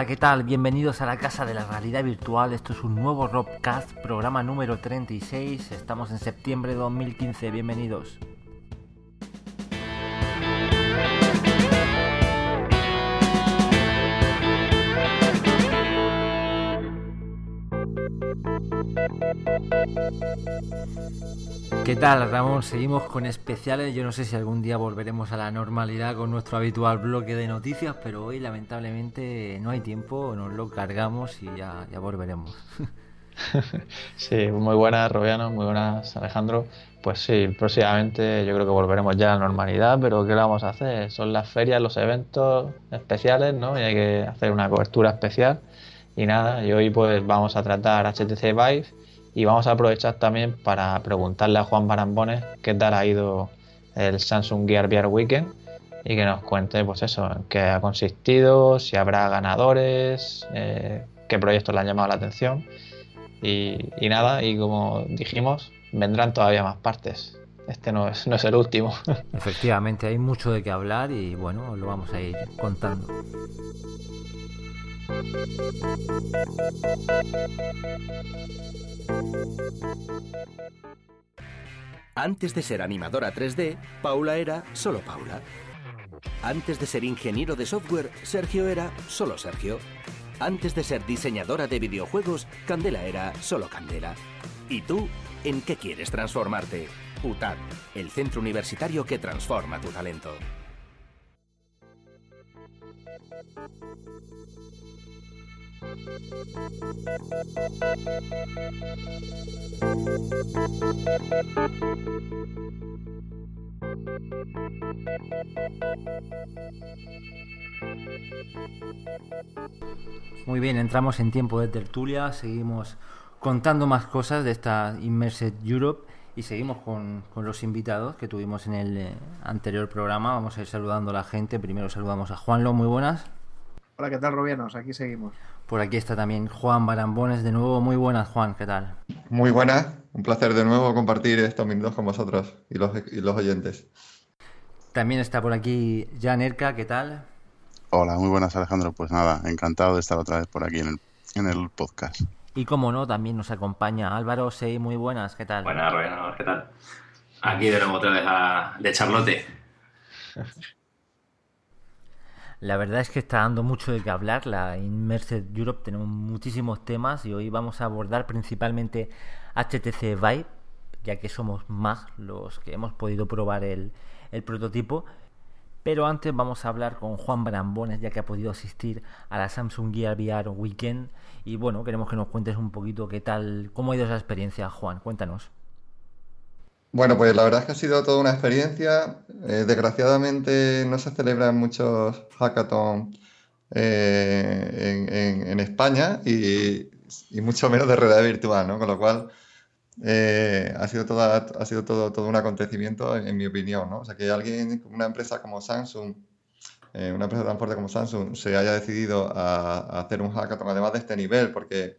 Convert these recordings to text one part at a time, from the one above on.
Hola, ¿qué tal? Bienvenidos a la Casa de la Realidad Virtual. Esto es un nuevo Robcast, programa número 36. Estamos en septiembre de 2015. Bienvenidos. ¿Qué tal, Ramón? Seguimos con especiales. Yo no sé si algún día volveremos a la normalidad con nuestro habitual bloque de noticias, pero hoy lamentablemente no hay tiempo, nos lo cargamos y ya, ya volveremos. Sí, muy buenas, Robiano, muy buenas, Alejandro. Pues sí, próximamente yo creo que volveremos ya a la normalidad, pero ¿qué vamos a hacer? Son las ferias, los eventos especiales, ¿no? Y hay que hacer una cobertura especial. Y nada, y hoy pues vamos a tratar HTC Vive y vamos a aprovechar también para preguntarle a Juan Barambones qué tal ha ido el Samsung Gear VR Weekend y que nos cuente pues eso, en qué ha consistido, si habrá ganadores, eh, qué proyectos le han llamado la atención y, y, nada, y como dijimos, vendrán todavía más partes. Este no es, no es el último. Efectivamente, hay mucho de qué hablar y bueno, lo vamos a ir contando. Antes de ser animadora 3D, Paula era solo Paula. Antes de ser ingeniero de software, Sergio era solo Sergio. Antes de ser diseñadora de videojuegos, Candela era solo Candela. ¿Y tú, en qué quieres transformarte? UTAD, el centro universitario que transforma tu talento. Muy bien, entramos en tiempo de tertulia, seguimos contando más cosas de esta Immersed Europe y seguimos con, con, los invitados que tuvimos en el eh, anterior programa. Vamos a ir saludando a la gente. Primero saludamos a Juanlo, muy buenas. Hola, ¿qué tal, Robianos? Aquí seguimos. Por aquí está también Juan Barambones, de nuevo. Muy buenas, Juan, ¿qué tal? Muy buenas, un placer de nuevo compartir estos minutos con vosotros y los, y los oyentes. También está por aquí Jan Erka, ¿qué tal? Hola, muy buenas, Alejandro. Pues nada, encantado de estar otra vez por aquí en el, en el podcast. Y como no, también nos acompaña Álvaro Sí, muy buenas, ¿qué tal? Buenas, Robianos, ¿qué tal? Aquí de nuevo otra vez a, de Charlotte. La verdad es que está dando mucho de qué hablar. La Immersed Europe tenemos muchísimos temas y hoy vamos a abordar principalmente HTC Vive, ya que somos más los que hemos podido probar el, el prototipo. Pero antes vamos a hablar con Juan Brambones, ya que ha podido asistir a la Samsung Gear VR Weekend. Y bueno, queremos que nos cuentes un poquito qué tal, cómo ha ido esa experiencia, Juan. Cuéntanos. Bueno, pues la verdad es que ha sido toda una experiencia. Eh, desgraciadamente no se celebran muchos hackathons eh, en, España y, mucho menos de realidad virtual, ¿no? Con lo cual eh, ha sido, toda, ha sido todo, todo un acontecimiento, en, mi opinión, ¿no? O sea, que alguien, una empresa como Samsung, eh, una empresa de transporte como Samsung, se haya decidido a hacer un hackathon además de este nivel, porque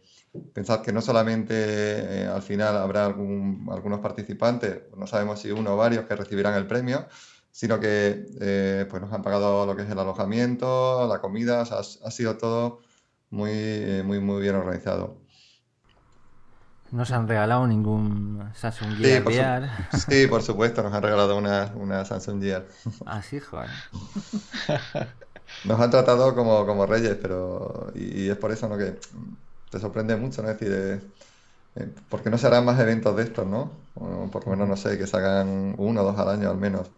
Pensad que no solamente eh, al final habrá algún, algunos participantes, no sabemos si uno o varios que recibirán el premio, sino que eh, pues nos han pagado lo que es el alojamiento, la comida, o sea, ha, ha, sido todo muy, eh, muy, muy bien organizado. ¿No se han regalado ningún Samsung Gear sí, por VR? Su sí, por supuesto, nos han regalado una, una Samsung Gear. Ah, sí, joder. Nos han tratado como, como reyes, pero. Y, y es por eso ¿no? que te sorprende mucho, ¿no? Es decir, eh, eh, ¿por qué no se harán más eventos de estos, no? O por lo menos, no sé, que se hagan uno o dos al año al menos.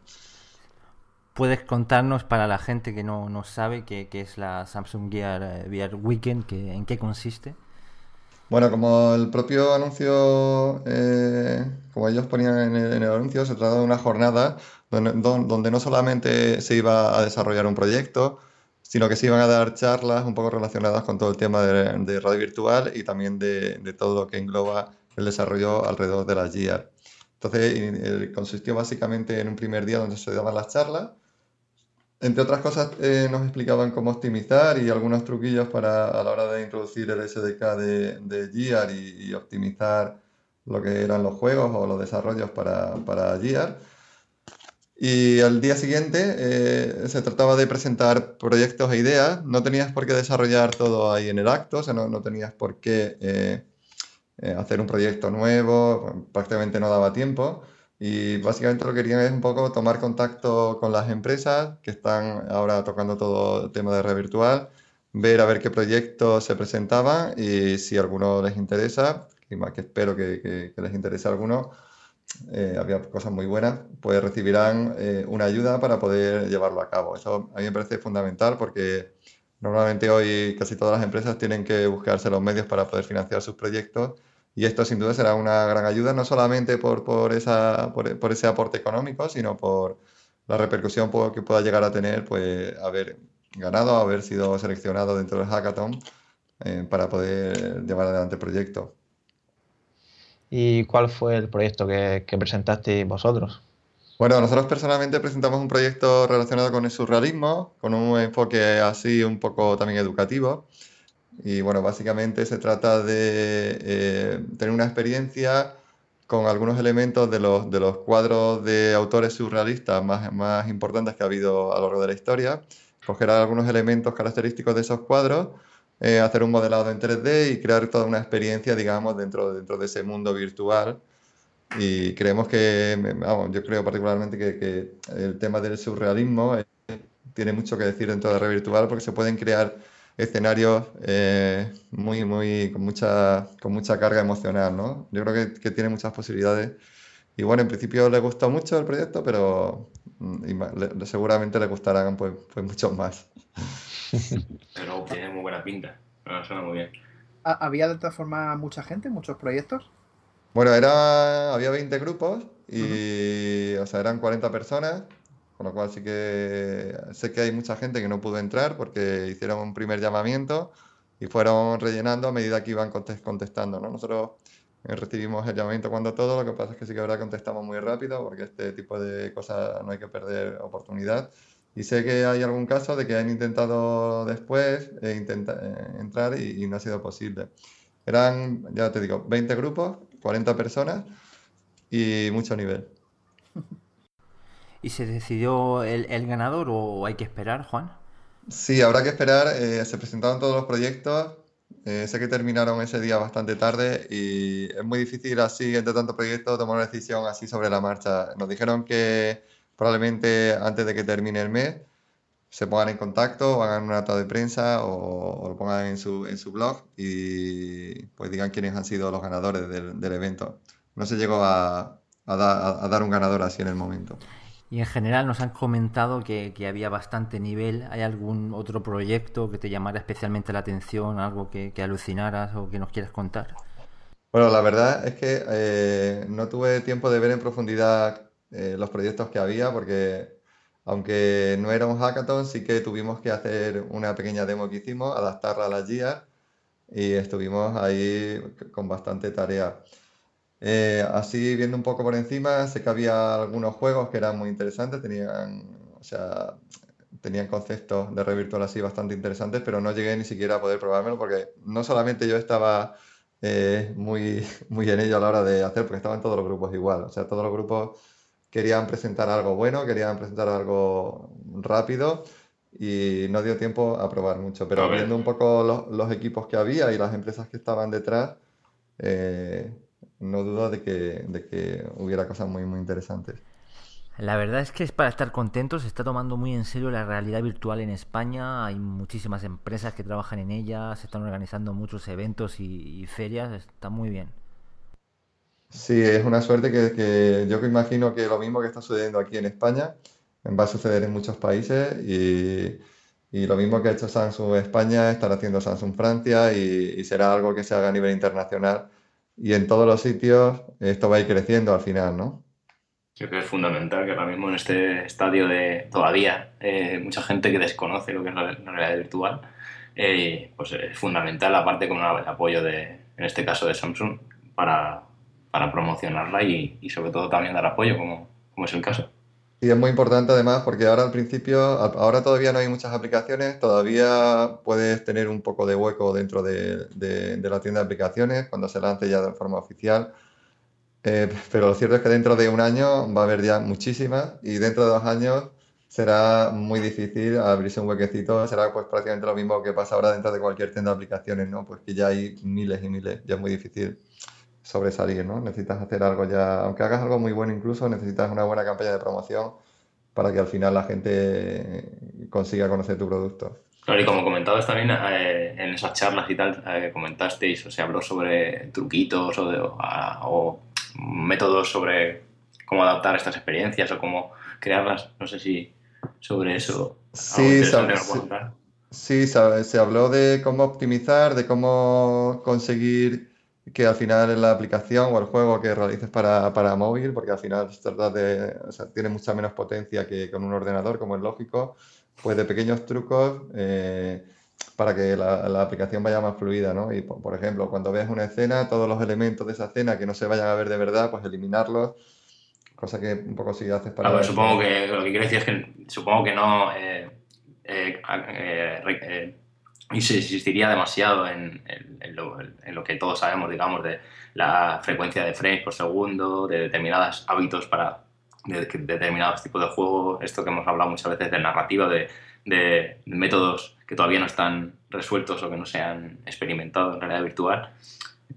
¿Puedes contarnos para la gente que no, no sabe qué, qué, es la Samsung Gear VR Weekend, que, en qué consiste? Bueno, como el propio anuncio, eh, como ellos ponían en el, en el, anuncio, se trata de una jornada donde, donde no solamente se iba a desarrollar un proyecto, sino que se iban a dar charlas un poco relacionadas con todo el tema de, de radio virtual y también de, de, todo lo que engloba el desarrollo alrededor de la GIAR. Entonces, el, consistió básicamente en un primer día donde se daban las charlas. Entre otras cosas, eh, nos explicaban cómo optimizar y algunos truquillos para a la hora de introducir el SDK de, de GIAR y, y, optimizar lo que eran los juegos o los desarrollos para, para GIAR. Y al día siguiente eh, se trataba de presentar proyectos e ideas. No tenías por qué desarrollar todo ahí en el acto, o sea, no, no tenías por qué eh, eh, hacer un proyecto nuevo, prácticamente no daba tiempo. Y básicamente lo que querían es un poco tomar contacto con las empresas que están ahora tocando todo el tema de red virtual, ver a ver qué proyectos se presentaban y si alguno les interesa, que, que espero que, que, que les interese alguno, eh, había cosas muy buenas, pues recibirán eh, una ayuda para poder llevarlo a cabo. Eso a mí me parece fundamental porque normalmente hoy casi todas las empresas tienen que buscarse los medios para poder financiar sus proyectos y esto sin duda será una gran ayuda, no solamente por, por, esa, por, por ese aporte económico, sino por la repercusión que pueda llegar a tener pues haber ganado, haber sido seleccionado dentro del hackathon eh, para poder llevar adelante el proyecto. ¿Y cuál fue el proyecto que, que presentasteis vosotros? Bueno, nosotros personalmente presentamos un proyecto relacionado con el surrealismo, con un enfoque así un poco también educativo. Y bueno, básicamente se trata de eh, tener una experiencia con algunos elementos de los, cuadros de autores surrealistas más importantes que ha habido a lo largo de la historia, coger algunos elementos característicos de esos cuadros eh, hacer un modelado en 3D y crear toda una experiencia, digamos, dentro, dentro de ese mundo virtual. Y creemos que, yo creo particularmente que, el tema del surrealismo eh, tiene mucho que decir dentro de la red virtual porque se pueden crear escenarios eh, muy, muy, con mucha, con mucha carga emocional, ¿no? Yo creo que, tiene muchas posibilidades. Y bueno, en principio le gustó mucho el proyecto, pero mm, seguramente le gustarán pues, pues muchos más. Pero tiene muy buena pinta. No, suena muy bien. ¿Había de todas formas mucha gente, muchos proyectos? Bueno, era, había 20 grupos y, uh -huh. o sea, eran 40 personas, con lo cual sí que sé que hay mucha gente que no pudo entrar porque hicieron un primer llamamiento y fueron rellenando a medida que iban contestando, ¿no? Nosotros eh, recibimos el llamamiento cuando todo, lo que pasa es que sí que ahora contestamos muy rápido porque este tipo de cosas no hay que perder oportunidad. Y sé que hay algún caso de que han intentado después eh, intenta, eh, entrar y, y, no ha sido posible. Eran, ya te digo, 20 grupos, 40 personas y mucho nivel. ¿Y se decidió el, el ganador o hay que esperar, Juan? Sí, habrá que esperar. Eh, se presentaron todos los proyectos. Sé que terminaron ese día bastante tarde y es muy difícil así, entre tantos proyectos, tomar una decisión así sobre la marcha. Nos dijeron que probablemente antes de que termine el mes se pongan en contacto, hagan una nota de prensa o, o, lo pongan en su, en su blog y pues digan quiénes han sido los ganadores del, del evento. No se llegó a, a, da, a, dar un ganador así en el momento. Y en general nos han comentado que, que, había bastante nivel. ¿Hay algún otro proyecto que te llamara especialmente la atención, algo que, que alucinaras o que nos quieras contar? Bueno, la verdad es que eh, no tuve tiempo de ver en profundidad eh, los proyectos que había, porque aunque no era un hackathon, sí que tuvimos que hacer una pequeña demo que hicimos, adaptarla a las guías y estuvimos ahí con bastante tarea. Eh, así viendo un poco por encima, sé que había algunos juegos que eran muy interesantes, tenían, o sea, tenían conceptos de red virtual así bastante interesantes, pero no llegué ni siquiera a poder probármelo porque no solamente yo estaba eh, muy, muy en ello a la hora de hacer, porque estaban todos los grupos igual, o sea, todos los grupos querían presentar algo bueno, querían presentar algo rápido y no dio tiempo a probar mucho. Pero viendo un poco los, los, equipos que había y las empresas que estaban detrás, eh, no dudo de que, de que hubiera cosas muy, muy interesantes. La verdad es que es para estar contentos, se está tomando muy en serio la realidad virtual en España, hay muchísimas empresas que trabajan en ella, se están organizando muchos eventos y, y ferias, está muy bien. Sí, es una suerte que, que, yo imagino que lo mismo que está sucediendo aquí en España va a suceder en muchos países y, y lo mismo que ha hecho Samsung España estará haciendo Samsung Francia y, y, será algo que se haga a nivel internacional y en todos los sitios esto va a ir creciendo al final, ¿no? Creo que es fundamental que ahora mismo en este estadio de todavía eh, mucha gente que desconoce lo que es la, la realidad virtual, eh, pues es fundamental aparte con el apoyo de, en este caso de Samsung, para para promocionarla y, sobre todo también dar apoyo, como, es el caso. Y es muy importante además porque ahora al principio, ahora todavía no hay muchas aplicaciones, todavía puedes tener un poco de hueco dentro de, la tienda de aplicaciones cuando se lance ya de forma oficial. Eh, pero lo cierto es que dentro de un año va a haber ya muchísimas y dentro de dos años será muy difícil abrirse un huequecito. Será pues prácticamente lo mismo que pasa ahora dentro de cualquier tienda de aplicaciones, ¿no? Pues ya hay miles y miles, ya es muy difícil sobresalir, ¿no? Necesitas hacer algo ya, aunque hagas algo muy bueno incluso, necesitas una buena campaña de promoción para que al final la gente consiga conocer tu producto. Claro, y como comentabas también eh, en esas charlas y tal, eh, comentasteis o se habló sobre truquitos o, de, o métodos sobre cómo adaptar estas experiencias o cómo crearlas. No sé si sobre eso. Sí, sí, se habló de cómo optimizar, de cómo conseguir que al final la aplicación o el juego que realices para, para móvil, porque al final se trata de, o sea, tiene mucha menos potencia que con un ordenador, como es lógico, pues de pequeños trucos eh, para que la, la, aplicación vaya más fluida, ¿no? Y por, ejemplo, cuando veas una escena, todos los elementos de esa escena que no se vayan a ver de verdad, pues eliminarlos, cosa que un poco si haces para... supongo que lo que quiero decir es que supongo que no... Eh, eh, eh y se insistiría demasiado en, lo, que todos sabemos, digamos, de la frecuencia de frames por segundo, de determinados hábitos para determinados tipos de juego, esto que hemos hablado muchas veces de narrativa, de, métodos que todavía no están resueltos o que no se han experimentado en realidad virtual,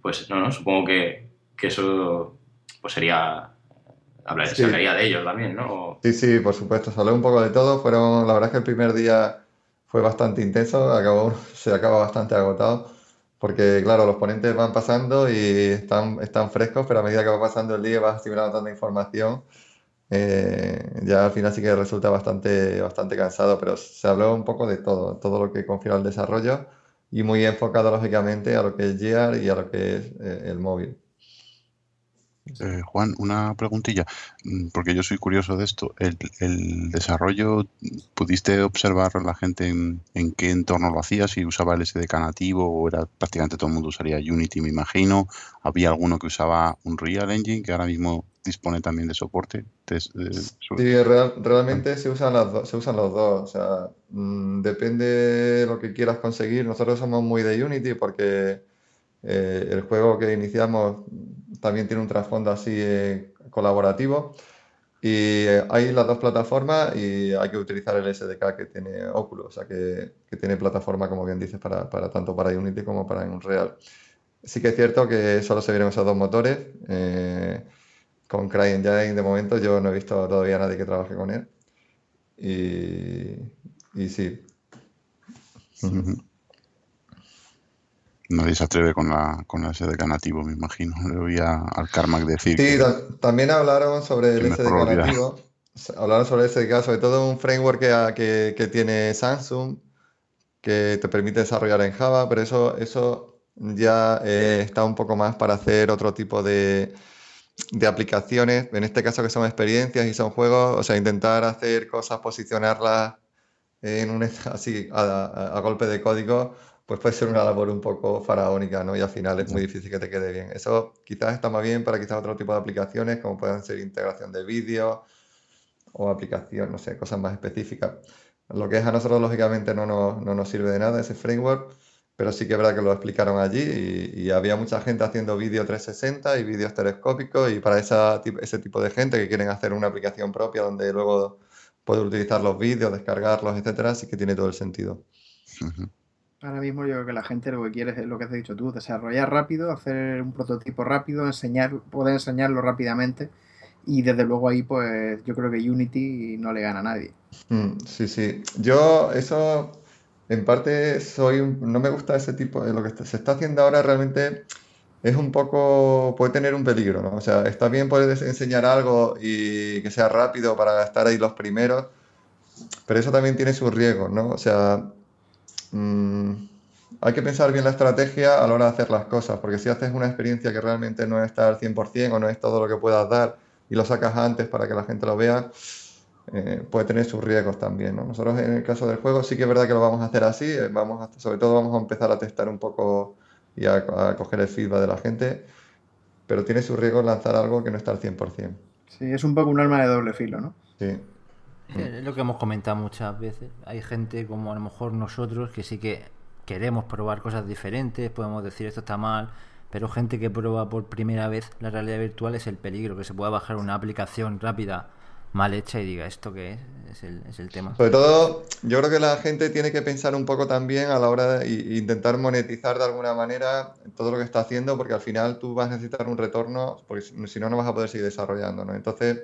pues no, no supongo que, eso pues sería hablar, se hablaría de ellos también, ¿no? Sí, sí, por supuesto, se habló un poco de todo, fueron, la verdad es que el primer día fue bastante intenso, acabó, se acaba bastante agotado, porque claro, los ponentes van pasando y están, están frescos, pero a medida que va pasando el día vas asimilando tanta información, eh, ya al final sí que resulta bastante, bastante cansado, pero se habló un poco de todo, todo lo que confiere al desarrollo y muy enfocado lógicamente a lo que es Gear y a lo que es eh, el móvil. Eh, Juan, una preguntilla, mm, porque yo soy curioso de esto. ¿El, desarrollo, pudiste observar la gente en, qué entorno lo hacía? Si usaba el SDK nativo o era prácticamente todo el mundo usaría Unity, me imagino. ¿Había alguno que usaba un Real Engine que ahora mismo dispone también de soporte? sí, realmente se usan, las se usan los dos. O sea, mm, depende de lo que quieras conseguir. Nosotros somos muy de Unity porque eh, el juego que iniciamos también tiene un trasfondo así eh, colaborativo. Y eh, hay las dos plataformas y hay que utilizar el SDK que tiene Oculus, o sea que, que tiene plataforma, como bien dices, para, para, tanto para Unity como para Unreal. Sí que es cierto que solo se vieron esos dos motores. con CryEngine de momento yo no he visto todavía a nadie que trabaje con él. Y, y sí. Nadie se atreve con la, con el SDK nativo, me imagino. Le voy a, al Carmack decir. Sí, también hablaron sobre el SDK nativo. Hablaron sobre el SDK, sobre todo un framework que, que, tiene Samsung que te permite desarrollar en Java, pero eso, eso ya eh, está un poco más para hacer otro tipo de, de aplicaciones, en este caso que son experiencias y son juegos, o sea, intentar hacer cosas, posicionarlas en un así a, a golpe de código pues puede ser una labor un poco faraónica, ¿no? Y al final es muy difícil que te quede bien. Eso quizás está más bien para quizás otro tipo de aplicaciones, como pueden ser integración de vídeo o aplicación, no sé, cosas más específicas. Lo que es a nosotros, lógicamente, no nos, no nos sirve de nada ese framework, pero sí que es verdad que lo explicaron allí y, había mucha gente haciendo vídeo 360 y vídeos telescópicos y para esa, ese tipo de gente que quieren hacer una aplicación propia donde luego poder utilizar los vídeos, descargarlos, etcétera, sí que tiene todo el sentido. Ahora mismo yo creo que la gente lo que quiere es lo que has dicho tú, desarrollar rápido, hacer un prototipo rápido, enseñar, poder enseñarlo rápidamente y desde luego ahí pues yo creo que Unity no le gana a nadie. Mm, sí, sí. Yo eso en parte soy no me gusta ese tipo de lo que se está haciendo ahora realmente es un poco puede tener un peligro, ¿no? O sea, está bien poder enseñar algo y que sea rápido para estar ahí los primeros, pero eso también tiene sus riesgos, ¿no? O sea, Mm, hay que pensar bien la estrategia a la hora de hacer las cosas, porque si haces una experiencia que realmente no está al 100% o no es todo lo que puedas dar y lo sacas antes para que la gente lo vea, eh, puede tener sus riesgos también. Nosotros en el caso del juego sí que es verdad que lo vamos a hacer así, eh, vamos sobre todo vamos a empezar a testar un poco y a, coger el feedback de la gente, pero tiene sus riesgos lanzar algo que no está al 100%. Sí, es un poco un arma de doble filo, ¿no? Sí. Es lo que hemos comentado muchas veces. Hay gente como a lo mejor nosotros que sí que queremos probar cosas diferentes, podemos decir esto está mal, pero gente que prueba por primera vez la realidad virtual es el peligro, que se pueda bajar una aplicación rápida mal hecha y diga esto que es, es el, es el tema. Sobre todo, yo creo que la gente tiene que pensar un poco también a la hora de intentar monetizar de alguna manera todo lo que está haciendo, porque al final tú vas a necesitar un retorno, porque si no, no vas a poder seguir desarrollando, ¿no? Entonces,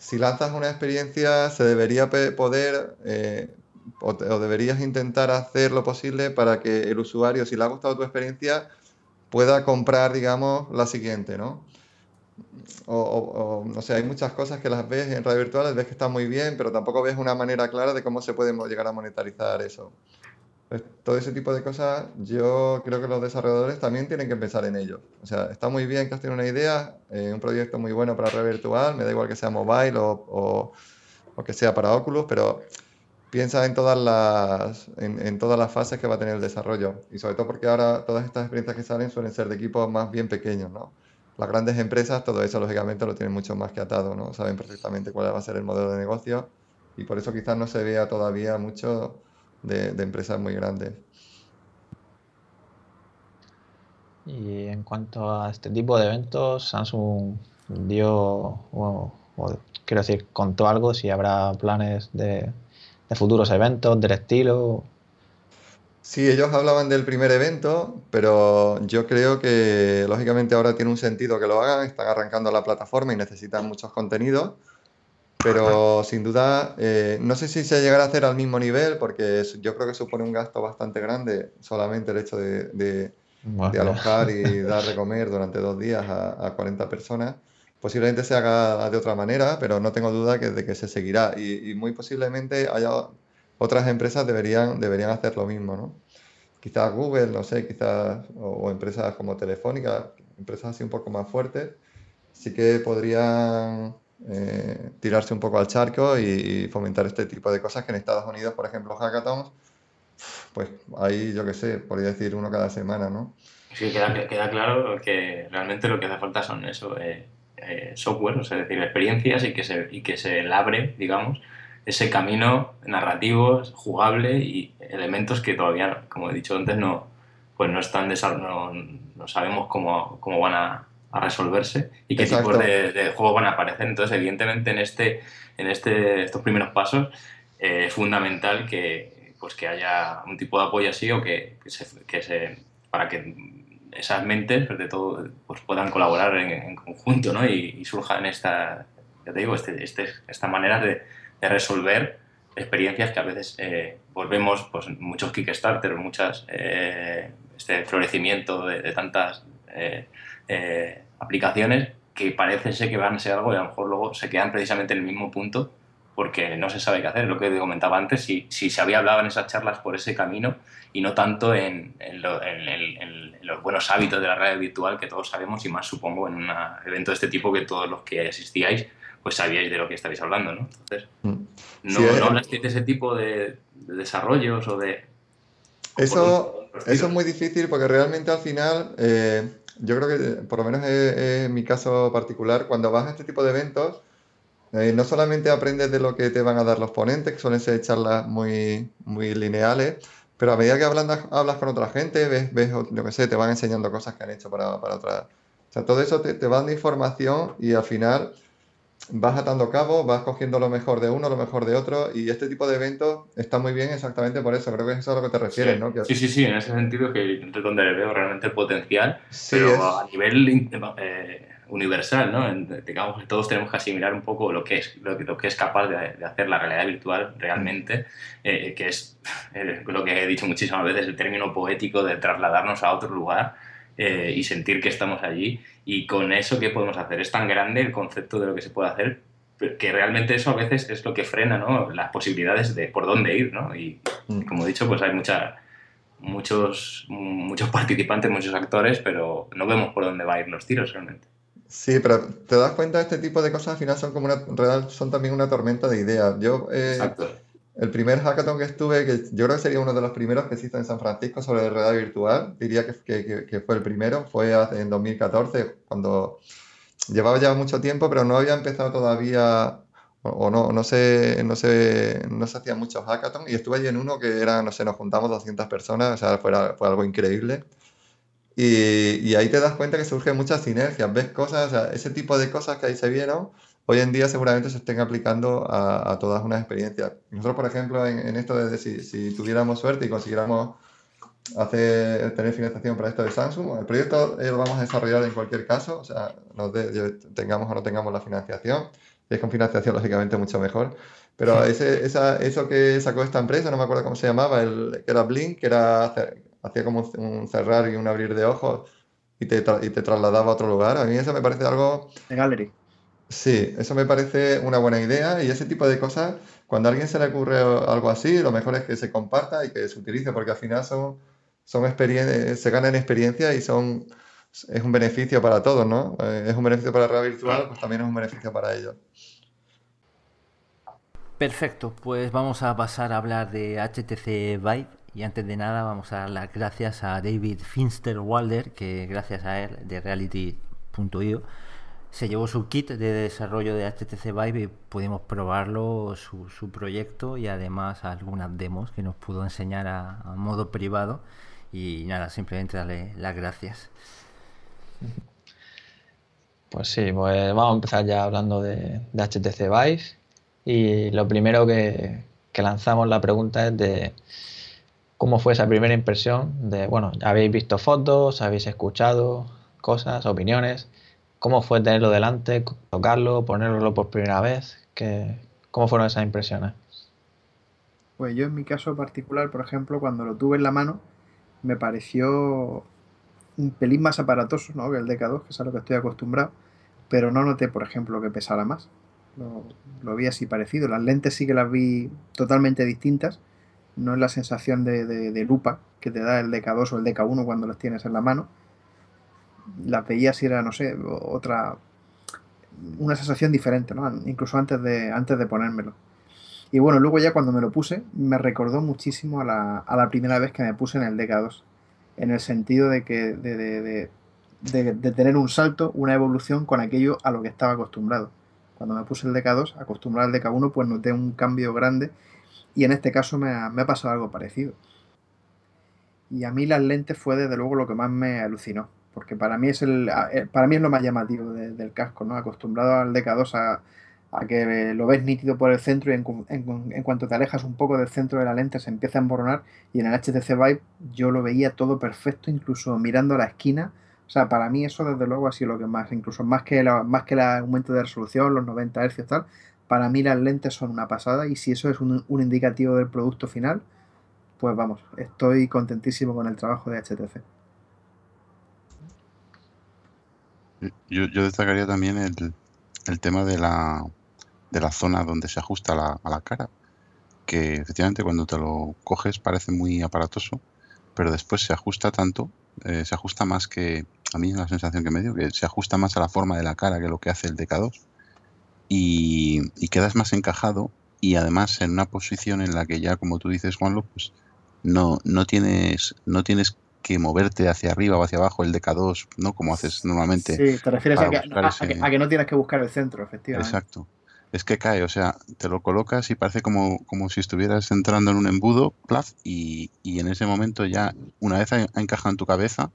si lanzas una experiencia, se debería poder eh, o, deberías intentar hacer lo posible para que el usuario, si le ha gustado tu experiencia, pueda comprar, digamos, la siguiente, ¿no? O, o- no sé, hay muchas cosas que las ves en radio virtuales, ves que está muy bien, pero tampoco ves una manera clara de cómo se puede llegar a monetarizar eso. Pues, todo ese tipo de cosas, yo creo que los desarrolladores también tienen que pensar en ello. O sea, está muy bien que has tenido una idea, eh, un proyecto muy bueno para red virtual, me da igual que sea mobile o, o- que sea para Oculus, pero piensa en todas las, en, en todas las fases que va a tener el desarrollo. Y sobre todo porque ahora todas estas experiencias que salen suelen ser de equipos más bien pequeños, ¿no? Las grandes empresas, todo eso lógicamente lo tienen mucho más que atado, ¿no? Saben perfectamente cuál va a ser el modelo de negocio y por eso quizás no se vea todavía mucho de, de empresas muy grandes. Y en cuanto a este tipo de eventos, Samsung dio, o, o quiero decir, contó algo, si habrá planes de, de futuros eventos del estilo. Sí, ellos hablaban del primer evento, pero yo creo que lógicamente ahora tiene un sentido que lo hagan, están arrancando la plataforma y necesitan muchos contenidos, pero sin duda eh, no sé si se llegará a hacer al mismo nivel, porque yo creo que supone un gasto bastante grande solamente el hecho de, de- Bueno, de alojar y dar de comer durante dos días a, a 40 personas. Posiblemente se haga de otra manera, pero no tengo duda que, de que se seguirá y, y muy posiblemente haya otras empresas deberían, deberían hacer lo mismo, ¿no? Quizás Google, no sé, quizás, o, o empresas como Telefónica, empresas así un poco más fuertes, sí que podrían eh, tirarse un poco al charco y, fomentar este tipo de cosas que en Estados Unidos, por ejemplo, hackathons, pues ahí, yo qué sé, podría decir uno cada semana, ¿no? Sí, queda, queda claro que realmente lo que hace falta son eso, eh, eh, software, o sea, es decir, experiencias y que se, y que se labre, digamos, ese camino narrativo, jugable y elementos que todavía, como he dicho antes, no, pues no están no, no sabemos cómo, cómo van a, a resolverse y qué Exacto. tipos de, de juegos van a aparecer. Entonces, evidentemente, en este, en este, estos primeros pasos eh, es fundamental que, pues, que haya un tipo de apoyo así o que, que se, que se para que esas mentes, sobre todo, pues puedan colaborar en, en conjunto, ¿no? Y, y surjan esta, ya te digo, este, este, esta manera de, de resolver experiencias que a veces eh, volvemos, pues muchos Kickstarter, muchas, eh, este florecimiento de, de tantas eh, eh, aplicaciones que parece ser que van a ser algo y a lo mejor luego se quedan precisamente en el mismo punto porque no se sabe qué hacer, lo que te comentaba antes, si, si se había hablado en esas charlas por ese camino y no tanto en, en, lo- en en los buenos hábitos de la realidad virtual que todos sabemos y más supongo en un evento de este tipo que todos los que asistíais pues sabíais de lo que estabais hablando, ¿no? Entonces, Mm. no, Sí, eh. no hablasteis de ese tipo de, de desarrollos o de... Eso, eso es muy difícil porque realmente al final, eh, yo creo que por lo menos es, es mi caso particular, cuando vas a este tipo de eventos, eh, no solamente aprendes de lo que te van a dar los ponentes, que suelen ser charlas muy, muy lineales, pero a medida que hablas, hablas con otra gente, ves, ves, yo qué sé, te van enseñando cosas que han hecho para, para otras. O sea, todo eso te, te va dando información y al final vas atando cabos, vas cogiendo lo mejor de uno, lo mejor de otro, y este tipo de eventos está muy bien exactamente por eso. Creo que eso es a lo que te refieres, Sí, ¿no? Que- sí, sí, sí, en ese sentido que es donde le veo realmente el potencial, Sí, pero es- a nivel eh, universal, ¿no? En- digamos que todos tenemos que asimilar un poco lo que es, lo, que- lo que es capaz de, de hacer la realidad virtual realmente, eh, que es eh, lo que he dicho muchísimas veces, el término poético de trasladarnos a otro lugar eh, y sentir que estamos allí. Y con eso, ¿qué podemos hacer? Es tan grande el concepto de lo que se puede hacer que realmente eso a veces es lo que frena ¿no? las posibilidades de por dónde ir, ¿no? Y Mm. como he dicho, pues hay mucha, muchos, muchos participantes, muchos actores, pero no vemos por dónde va a ir los tiros realmente. Sí, pero te das cuenta, este tipo de cosas al final son como una, son también una tormenta de ideas. Yo, eh, Exacto. El primer hackathon que estuve, que yo creo que sería uno de los primeros que hizo en San Francisco sobre realidad virtual, diría que, fue el primero, fue en 2014, cuando llevaba ya mucho tiempo, pero no había empezado todavía, o, no, no se, no se, no se hacían muchos hackathons, y estuve allí en uno que era, no sé, nos juntamos 200 personas, o sea, fue, fue algo increíble. Y, ahí te das cuenta que surgen muchas sinergias, ves cosas, o ese tipo de cosas que ahí se vieron, hoy en día seguramente se estén aplicando a, todas unas experiencias. Nosotros, por ejemplo, en, esto de si, si, tuviéramos suerte y consiguiéramos hacer, tener financiación para esto de Samsung, el proyecto lo vamos a desarrollar en cualquier caso, o sea, nos tengamos o no tengamos la financiación, es con financiación lógicamente mucho mejor. Pero ese, esa, eso que sacó esta empresa, no me acuerdo cómo se llamaba, el, que era Blink, que era hacía como un, cerrar y un abrir de ojos y te, y te trasladaba a otro lugar. A mí eso me parece algo... De Gallery. Sí, eso me parece una buena idea y ese tipo de cosas, cuando a alguien se le ocurre algo así, lo mejor es que se comparta y que se utilice, porque al final son, son experiencias, se ganan experiencia y son, es un beneficio para todos, ¿no? Eh, es un beneficio para la red virtual, pues también es un beneficio para ellos. Perfecto, pues vamos a pasar a hablar de HTC Vive y antes de nada vamos a dar las gracias a David Finster Walder, que gracias a él de Reality.io se llevó su kit de desarrollo de HTC Vive y pudimos probarlo, su, su proyecto y además algunas demos que nos pudo enseñar a, modo privado. Y nada, simplemente darle las gracias. Pues sí, pues vamos a empezar ya hablando de, HTC Vive y lo primero que, lanzamos la pregunta es de cómo fue esa primera impresión de, bueno, habéis visto fotos, habéis escuchado cosas, opiniones, cómo fue tenerlo delante, tocarlo, ponerlo por primera vez, ¿cómo fueron esas impresiones? Pues yo en mi caso particular, por ejemplo, cuando lo tuve en la mano, me pareció un pelín más aparatoso ¿no? que el DK2, que es a lo que estoy acostumbrado, pero no noté, por ejemplo, que pesara más lo, vi así parecido. Las lentes sí que las vi totalmente distintas. No es la sensación de, lupa que te da el DK2 o el DK1 cuando los tienes en la mano. Las veía si era, no sé, otra. Una sensación diferente, ¿no? Incluso antes de, antes de ponérmelo. Y bueno, luego ya cuando me lo puse, me recordó muchísimo a la, a la primera vez que me puse en el DK2. En el sentido de que. De, de, de tener un salto, una evolución con aquello a lo que estaba acostumbrado cuando me puse el DK2, acostumbrado al DK1, pues noté un cambio grande y en este caso me ha, pasado algo parecido. Y a mí las lentes fue desde luego lo que más me alucinó, porque para mí es, el, eh, para mí es lo más llamativo del casco, ¿no? Acostumbrado al DK2 a, que lo ves nítido por el centro y en, cuanto te alejas un poco del centro de la lente se empieza a emborronar y en el HTC Vive yo lo veía todo perfecto, incluso mirando a la esquina o sea, para mí eso desde luego ha sido lo que más, incluso más que, más que el aumento de resolución, los 90 Hz tal, para mí las lentes son una pasada y si eso es un, indicativo del producto final, pues vamos, estoy contentísimo con el trabajo de HTC. Yo, destacaría también el, tema de la, de la zona donde se ajusta la, a la cara, que efectivamente cuando te lo coges parece muy aparatoso, pero después se ajusta tanto, eh, se ajusta más que, a mí es la sensación que me dio, que se ajusta más a la forma de la cara que lo que hace el DK2 y, quedas más encajado y además en una posición en la que ya, como tú dices, Juanlo, pues no, no, tienes, no tienes que moverte hacia arriba o hacia abajo el DK2, ¿no? Como haces normalmente. Sí, te refieres a que, a que, no tienes que buscar el centro, efectivamente. Exacto es que cae, o sea, te lo colocas y parece como, como si estuvieras entrando en un embudo, plaz, y, y en ese momento ya, una vez ha encajado en tu cabeza,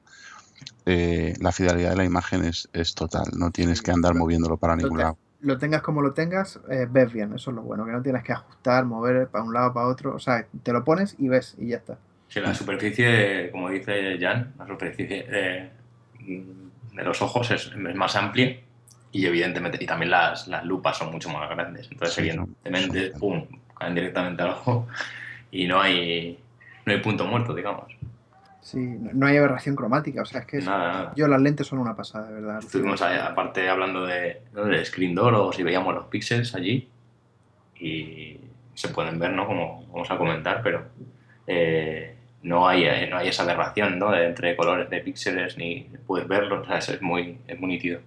eh, la fidelidad de la imagen es, es, total, no tienes que andar moviéndolo para ningún lado. Lo tengas como lo tengas, eh, ves bien, eso es lo bueno, que no tienes que ajustar, mover para un lado, para otro, o sea, te lo pones y ves y ya está. Sí, la superficie, como dice Jan, la superficie eh, de los ojos es, es más amplia y evidentemente, y también las, las lupas son mucho más grandes. Entonces, evidentemente, pum, caen directamente al ojo y no hay, no hay punto muerto, digamos. Sí, no hay aberración cromática, o sea, es que yo las lentes son una pasada, de verdad. Estuvimos aparte hablando de, de screen door o si veíamos los píxeles allí y se pueden ver, ¿no? Como vamos a comentar, pero eh, no, hay, eh, no hay esa aberración, ¿no? entre colores de píxeles ni puedes verlo, o sea, es muy, es muy nítido.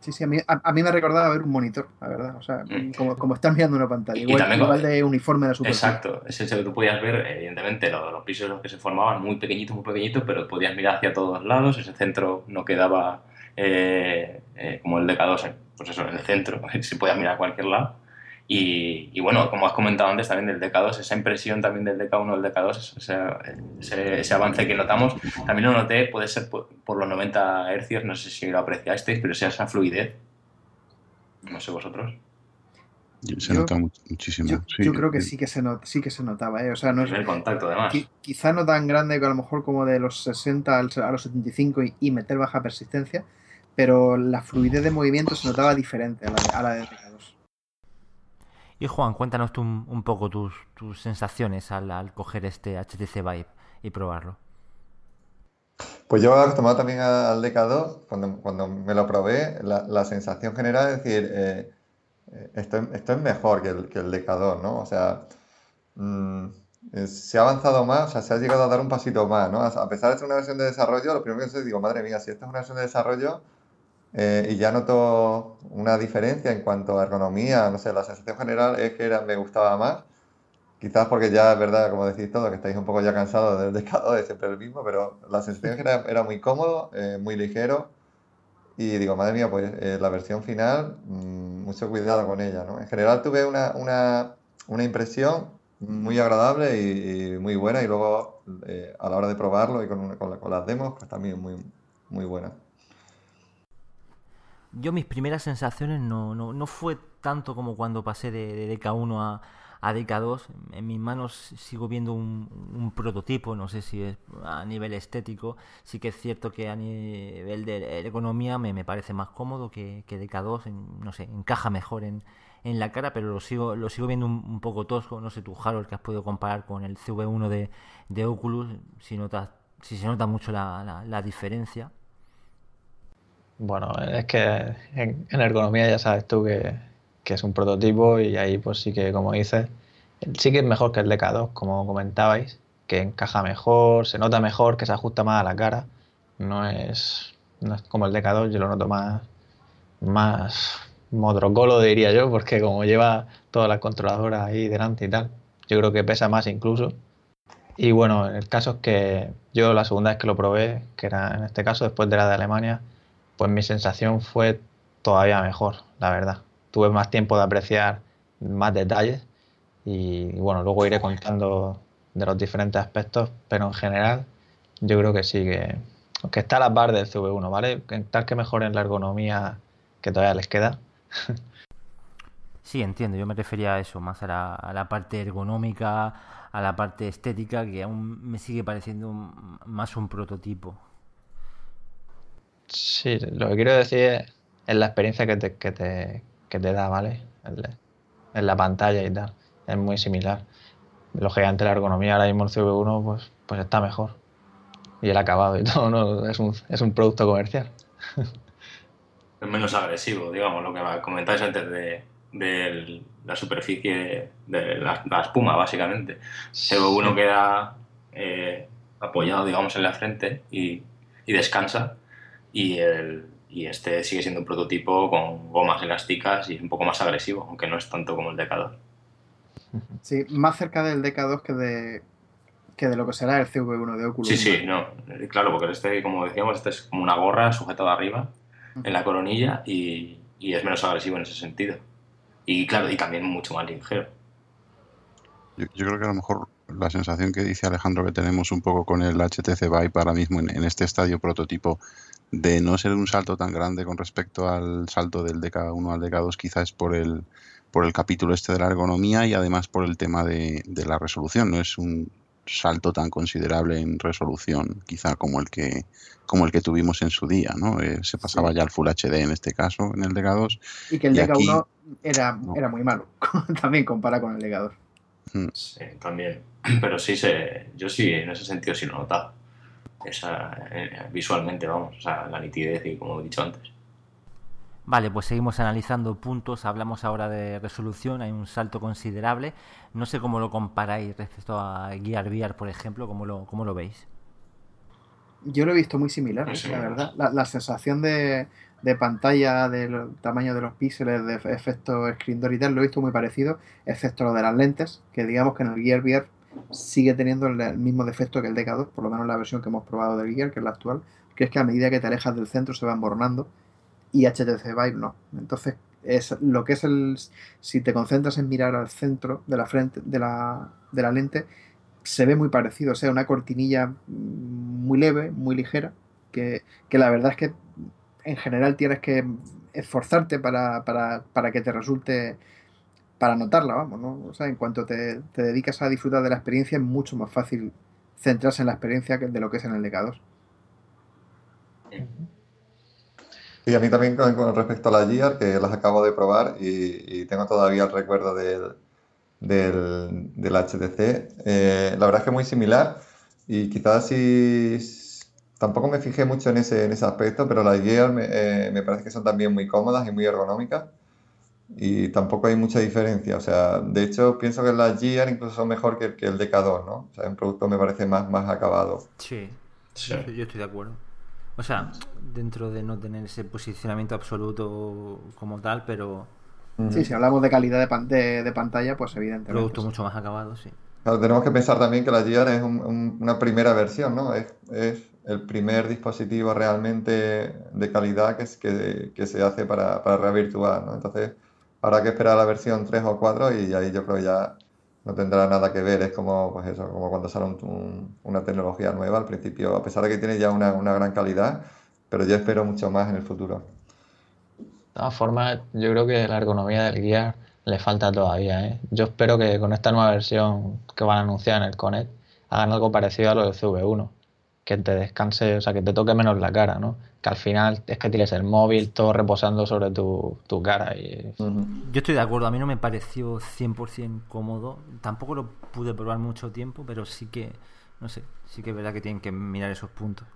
Sí, sí, a mí, a, mí me recordaba ver un monitor, la verdad. O sea, mm. como, como estás mirando una pantalla. Igual, de uniforme de la superficie. Exacto. Es el que tú podías ver, evidentemente, los, los pisos que se formaban muy pequeñitos, muy pequeñitos, pero podías mirar hacia todos lados. Ese centro no quedaba eh, eh, como el de K2, pues eso, en el centro. se podía mirar a cualquier lado. Y, bueno, como has comentado antes también del DK2, esa impresión también del DK1 al DK2, ese, ese, avance que notamos, también lo noté, puede ser por, los 90 Hz, no sé si lo apreciasteis, pero sea esa fluidez. No sé vosotros. Se nota muchísimo. Yo, creo que sí que se, sí que se notaba, ¿eh? O sea, no es, el contacto, además. quizá no tan grande que a lo mejor como de los 60 a los 75 y, meter baja persistencia, pero la fluidez de movimiento se notaba diferente a la de, a la de y Juan, cuéntanos tú un, poco tus, sensaciones al, coger este HTC Vive y probarlo. Pues yo acostumbrado también al DK2, cuando, cuando me lo probé, la, sensación general es decir, eh, eh, esto, es mejor que el, que el DK2, ¿no? O sea, mm, se ha avanzado más, o sea, se ha llegado a dar un pasito más, ¿no? A pesar de ser una versión de desarrollo, lo primero que sé, digo, madre mía, si esta es una versión de desarrollo, eh, y ya noto una diferencia en cuanto a ergonomía, no sé, la sensación general es que era, me gustaba más. Quizás porque ya es verdad, como decís todo, que estáis un poco ya cansados del descado de siempre el mismo, pero la sensación general era muy cómodo, eh, muy ligero. Y digo, madre mía, pues eh, la versión final, mm, mucho cuidado con ella, ¿no? En general tuve una, una, una impresión muy agradable y, muy buena, y luego a la hora de probarlo y con, con, con las demos, pues también muy, muy buena. Yo mis primeras sensaciones no, no, no fue tanto como cuando pasé de, DK1 a, a DK2. En mis manos sigo viendo un, prototipo, no sé si es a nivel estético. Sí que es cierto que a nivel de ergonomía me, me parece más cómodo que, que DK2. no sé, encaja mejor en, en la cara, pero lo sigo, lo sigo viendo un, poco tosco. No sé tú, Harold, que has podido comparar con el CV1 de, de Oculus, si, notas, si se nota mucho la, la, la diferencia. Bueno, es que en, ergonomía ya sabes tú que, es un prototipo y ahí pues sí que, como dices, sí que es mejor que el DK2, como comentabais, que encaja mejor, se nota mejor, que se ajusta más a la cara. No es, como el DK2, yo lo noto más, más modrocolo, diría yo, porque como lleva todas las controladoras ahí delante y tal, yo creo que pesa más incluso. Y bueno, el caso es que yo la segunda vez que lo probé, que era en este caso después de la de Alemania, pues mi sensación fue todavía mejor, la verdad. Tuve más tiempo de apreciar más detalles y, bueno, luego iré contando de los diferentes aspectos, pero en general yo creo que sí, que, está a la par del CV1, ¿vale? Tal que mejoren la ergonomía que todavía les queda. Sí, entiendo, yo me refería a eso, más a la, a la parte ergonómica, a la parte estética, que aún me sigue pareciendo más un prototipo. Sí, lo que quiero decir es, la experiencia que te, que te, que te da, ¿vale? En la pantalla y tal. Es muy similar. Lógicamente la ergonomía ahora mismo el CV1 pues, pues está mejor. Y el acabado y todo, ¿no? Es un, es un producto comercial. Es menos agresivo, digamos, lo que comentáis antes de, de la superficie de la, espuma, básicamente. El CV1 queda eh, apoyado, digamos, en la frente y, y descansa y, el, y este sigue siendo un prototipo con gomas elásticas y un poco más agresivo, aunque no es tanto como el DK2. Sí, más cerca del DK2 que de, que de lo que será el CV1 de Oculus. Sí, sí, no, claro, porque este, como decíamos, este es como una gorra sujetada arriba en la coronilla y, y es menos agresivo en ese sentido. Y claro, y también mucho más ligero. Yo, creo que a lo mejor la sensación que dice Alejandro que tenemos un poco con el HTC Vive ahora mismo en, en este estadio prototipo de no ser un salto tan grande con respecto al salto del DK1 al DK2, quizás por el, por el capítulo este de la ergonomía y además por el tema de, la resolución. No es un salto tan considerable en resolución, quizá como el que como el que tuvimos en su día, ¿no? Eh, se pasaba ya al Full HD en este caso, en el DK2. Y que el DK1 era, era muy malo, también compara con el DK2. Mm. Sí, también. Pero sí, se, yo sí, en ese sentido sí lo he notado esa, eh, visualmente, vamos, o sea, la nitidez y como he dicho antes. Vale, pues seguimos analizando puntos, hablamos ahora de resolución, hay un salto considerable. No sé cómo lo comparáis respecto a Gear VR, por ejemplo, ¿cómo lo, cómo lo veis? Yo lo he visto muy similar, la verdad. La, sensación de, de, pantalla, del tamaño de los píxeles, de efecto screen door y tal, lo he visto muy parecido, excepto lo de las lentes, que digamos que en el Gear VR sigue teniendo el mismo defecto que el DK2, por lo menos la versión que hemos probado del Gear, que es la actual, que es que a medida que te alejas del centro se va embornando y HTC Vive no. Entonces, es lo que es el. Si te concentras en mirar al centro de la frente, de la, de la lente, se ve muy parecido. O sea, una cortinilla muy leve, muy ligera, que, que la verdad es que en general tienes que esforzarte para, para, para que te resulte para notarla, vamos, ¿no? O sea, en cuanto te, te, dedicas a disfrutar de la experiencia, es mucho más fácil centrarse en la experiencia que de lo que es en el DK2. Y a mí también con, respecto a la Gear, que las acabo de probar y, tengo todavía el recuerdo del, del, del HTC, eh, la verdad es que es muy similar y quizás si tampoco me fijé mucho en ese, en ese aspecto, pero las Gear eh, me parece que son también muy cómodas y muy ergonómicas y tampoco hay mucha diferencia. O sea, de hecho, pienso que las Gear incluso son mejor que, que el DK2, ¿no? O sea, un producto me parece más, más acabado. Sí, sí, yo estoy de acuerdo. O sea, dentro de no tener ese posicionamiento absoluto como tal, pero... Sí, si hablamos de calidad de, pan de, de pantalla, pues evidentemente. Producto mucho más acabado, sí. Claro, tenemos que pensar también que la Gear es un, un, una primera versión, ¿no? Es, es, el primer dispositivo realmente de calidad que, es, que, que se hace para, para realidad virtual, ¿no? Entonces, habrá que esperar la versión 3 o 4 y ahí yo creo ya no tendrá nada que ver. Es como, pues eso, como cuando sale un, una tecnología nueva al principio, a pesar de que tiene ya una, una, gran calidad, pero yo espero mucho más en el futuro. De todas formas, yo creo que la ergonomía del Gear le falta todavía. ¿eh? Yo espero que con esta nueva versión que van a anunciar en el Connect hagan algo parecido a lo del CV1 que te descanse, o sea, que te toque menos la cara, ¿no? Que al final es que tienes el móvil todo reposando sobre tu, tu cara. Y... Uh -huh. Yo estoy de acuerdo, a mí no me pareció 100% cómodo, tampoco lo pude probar mucho tiempo, pero sí que, no sé, sí que es verdad que tienen que mirar esos puntos.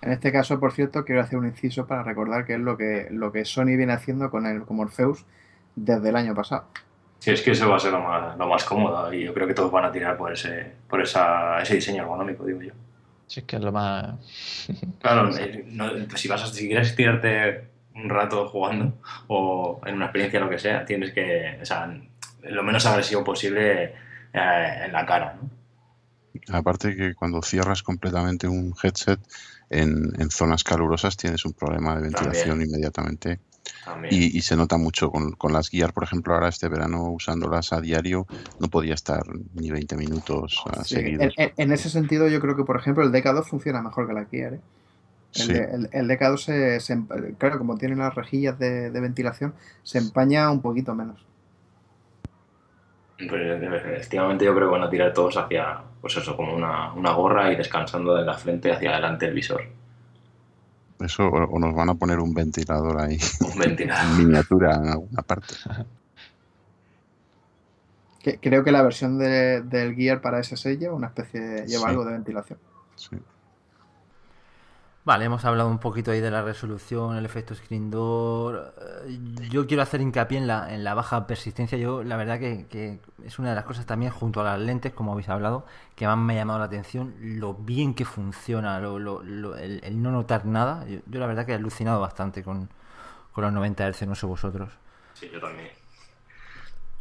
En este caso, por cierto, quiero hacer un inciso para recordar que es lo que, lo que Sony viene haciendo con el con Morpheus desde el año pasado. Sí, es que eso va a ser lo más, lo más cómodo y yo creo que todos van a tirar por ese, por esa, ese diseño ergonómico, digo yo. Sí, es que es lo más. claro, no, si vas a, si quieres tirarte un rato jugando o en una experiencia lo que sea, tienes que, o sea, lo menos agresivo posible eh, en la cara, ¿no? Aparte que cuando cierras completamente un headset en, en zonas calurosas tienes un problema de ventilación También. inmediatamente. Y, y, se nota mucho con, con, las guías, por ejemplo, ahora este verano usándolas a diario, no podía estar ni 20 minutos uh, sí, seguidos. En, en, ese sentido, yo creo que, por ejemplo, el DK2 funciona mejor que la Gear. ¿eh? El, sí. el, el, DK2, se, se, claro, como tiene las rejillas de, de, ventilación, se empaña un poquito menos. Pues, efectivamente, yo creo que van a tirar todos hacia, pues eso, como una, una gorra y descansando de la frente hacia adelante el visor. Eso, o nos van a poner un ventilador ahí. Un ventilador. en miniatura en alguna parte. Creo que la versión de, del Gear para SSI lleva una especie de, lleva sí. algo de ventilación. Sí. Vale, hemos hablado un poquito ahí de la resolución, el efecto screen door. Yo quiero hacer hincapié en la, en la baja persistencia. Yo, la verdad, que, que, es una de las cosas también, junto a las lentes, como habéis hablado, que más me ha llamado la atención. Lo bien que funciona, lo, lo, lo, el, no notar nada. Yo, yo, la verdad, que he alucinado bastante con, con los 90 Hz, no sé vosotros. Sí, yo también.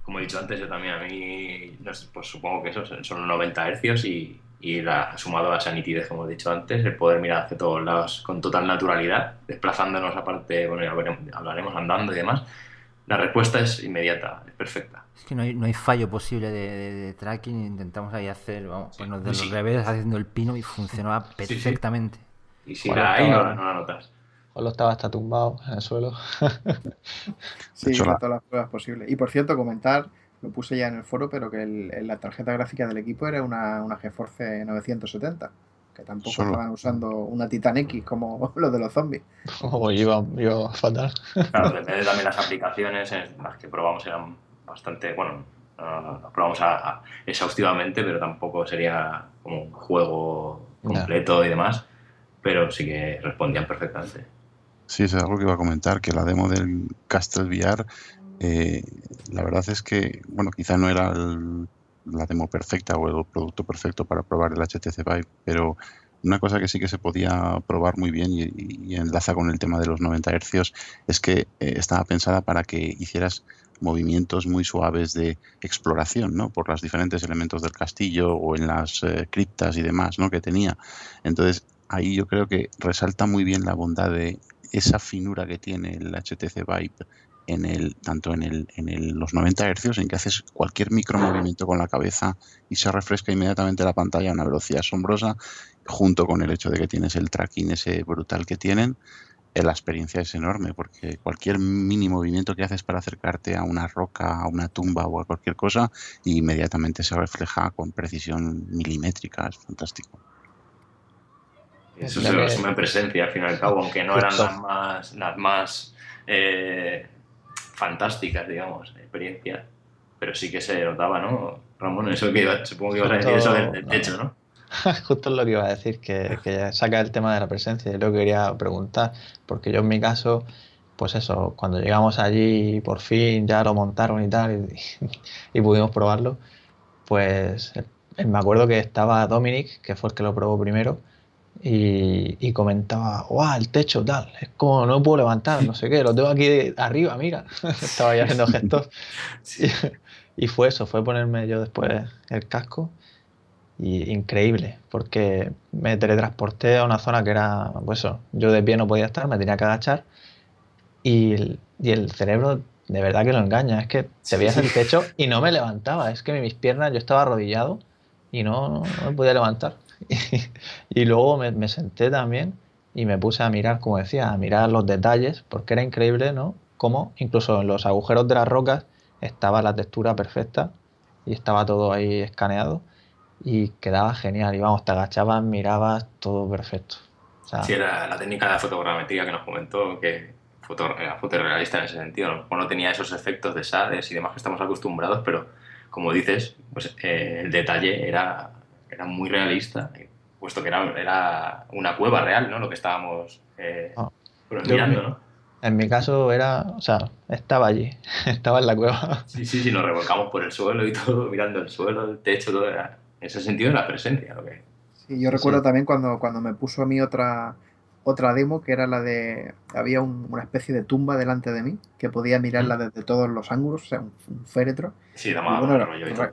Como he dicho antes, yo también, a mí, pues supongo que eso son los 90 Hz y y la, sumado a esa nitidez, como he dicho antes, el poder mirar hacia todos lados con total naturalidad, desplazándonos aparte, bueno, ya veremos, hablaremos andando y demás, la respuesta es inmediata, es perfecta. Es que no hay, no hay fallo posible de, de, de tracking, intentamos ahí hacer, vamos, sí, de sí. los revés haciendo el pino y funcionaba perfectamente. Sí, y si la hay, no, no la notas. Olo estaba hasta tumbado en el suelo. sí, con todas las pruebas posibles. Y por cierto, comentar lo puse ya en el foro, pero que el, la tarjeta gráfica del equipo era una, una GeForce 970, que tampoco Solo. estaban usando una Titan X como los de los zombies. Oh, iba, iba fatal. Claro, depende también las aplicaciones, las que probamos eran bastante, bueno, las probamos a, a, exhaustivamente, pero tampoco sería como un juego completo yeah. y demás, pero sí que respondían perfectamente. Sí, es algo que iba a comentar, que la demo del Castle VR eh, la verdad es que, bueno, quizá no era el, la demo perfecta o el producto perfecto para probar el HTC Vive, pero una cosa que sí que se podía probar muy bien y, enlaza con el tema de los 90 Hz es que eh, estaba pensada para que hicieras movimientos muy suaves de exploración, ¿no? Por los diferentes elementos del castillo o en las eh, criptas y demás, ¿no? Que tenía. Entonces, ahí yo creo que resalta muy bien la bondad de esa finura que tiene el HTC Vive en el, tanto en, el, en el, los 90 Hz, en que haces cualquier micromovimiento con la cabeza y se refresca inmediatamente la pantalla a una velocidad asombrosa, junto con el hecho de que tienes el tracking ese brutal que tienen, eh, la experiencia es enorme, porque cualquier mini movimiento que haces para acercarte a una roca, a una tumba o a cualquier cosa, inmediatamente se refleja con precisión milimétrica, es fantástico. Eso se resume en presencia, al fin y al cabo, aunque no eran las más, las más eh, fantásticas, digamos, experiencias, pero sí que se notaba, ¿no? Ramón, eso que iba, supongo que ibas a decir eso del, techo, ¿no? Justo es lo que iba a decir, que, que saca el tema de la presencia. Yo lo quería preguntar, porque yo en mi caso, pues eso, cuando llegamos allí por fin ya lo montaron y tal, y, pudimos probarlo, pues eh, me acuerdo que estaba Dominic, que fue el que lo probó primero, y, comentaba, ¡guau! El techo tal, es como no puedo levantar, no sé qué, lo tengo aquí arriba, mira. Estaba ya haciendo gestos. Y, fue eso, fue ponerme yo después el casco. Y increíble, porque me teletransporté a una zona que era, pues eso, yo de pie no podía estar, me tenía que agachar. Y el, y el cerebro de verdad que lo engaña, es que te veías el techo y no me levantaba, es que mis piernas, yo estaba arrodillado y no, no me podía levantar. y luego me, senté también y me puse a mirar, como decía, a mirar los detalles, porque era increíble, ¿no? Como incluso en los agujeros de las rocas estaba la textura perfecta y estaba todo ahí escaneado y quedaba genial. Y vamos, te agachabas, mirabas, todo perfecto. O sí, era la técnica de la fotogrametría que nos comentó, que era fotorrealista en ese sentido. No, no tenía esos efectos de sales y demás que estamos acostumbrados, pero como dices, pues eh, el detalle era era muy realista, puesto que era, era una cueva real, ¿no? Lo que estábamos eh, ah. mirando, ¿no? En mi caso era, o sea, estaba allí, estaba en la cueva. Sí, sí, sí, nos revolcamos por el suelo y todo, mirando el suelo, el techo, todo era, en ese sentido, la presencia. Lo que... Sí, yo recuerdo también cuando, cuando me puso a mí otra, otra demo que era la de. Había una especie de tumba delante de mí que podía mirarla desde todos los ángulos, o sea, un, féretro. Sí,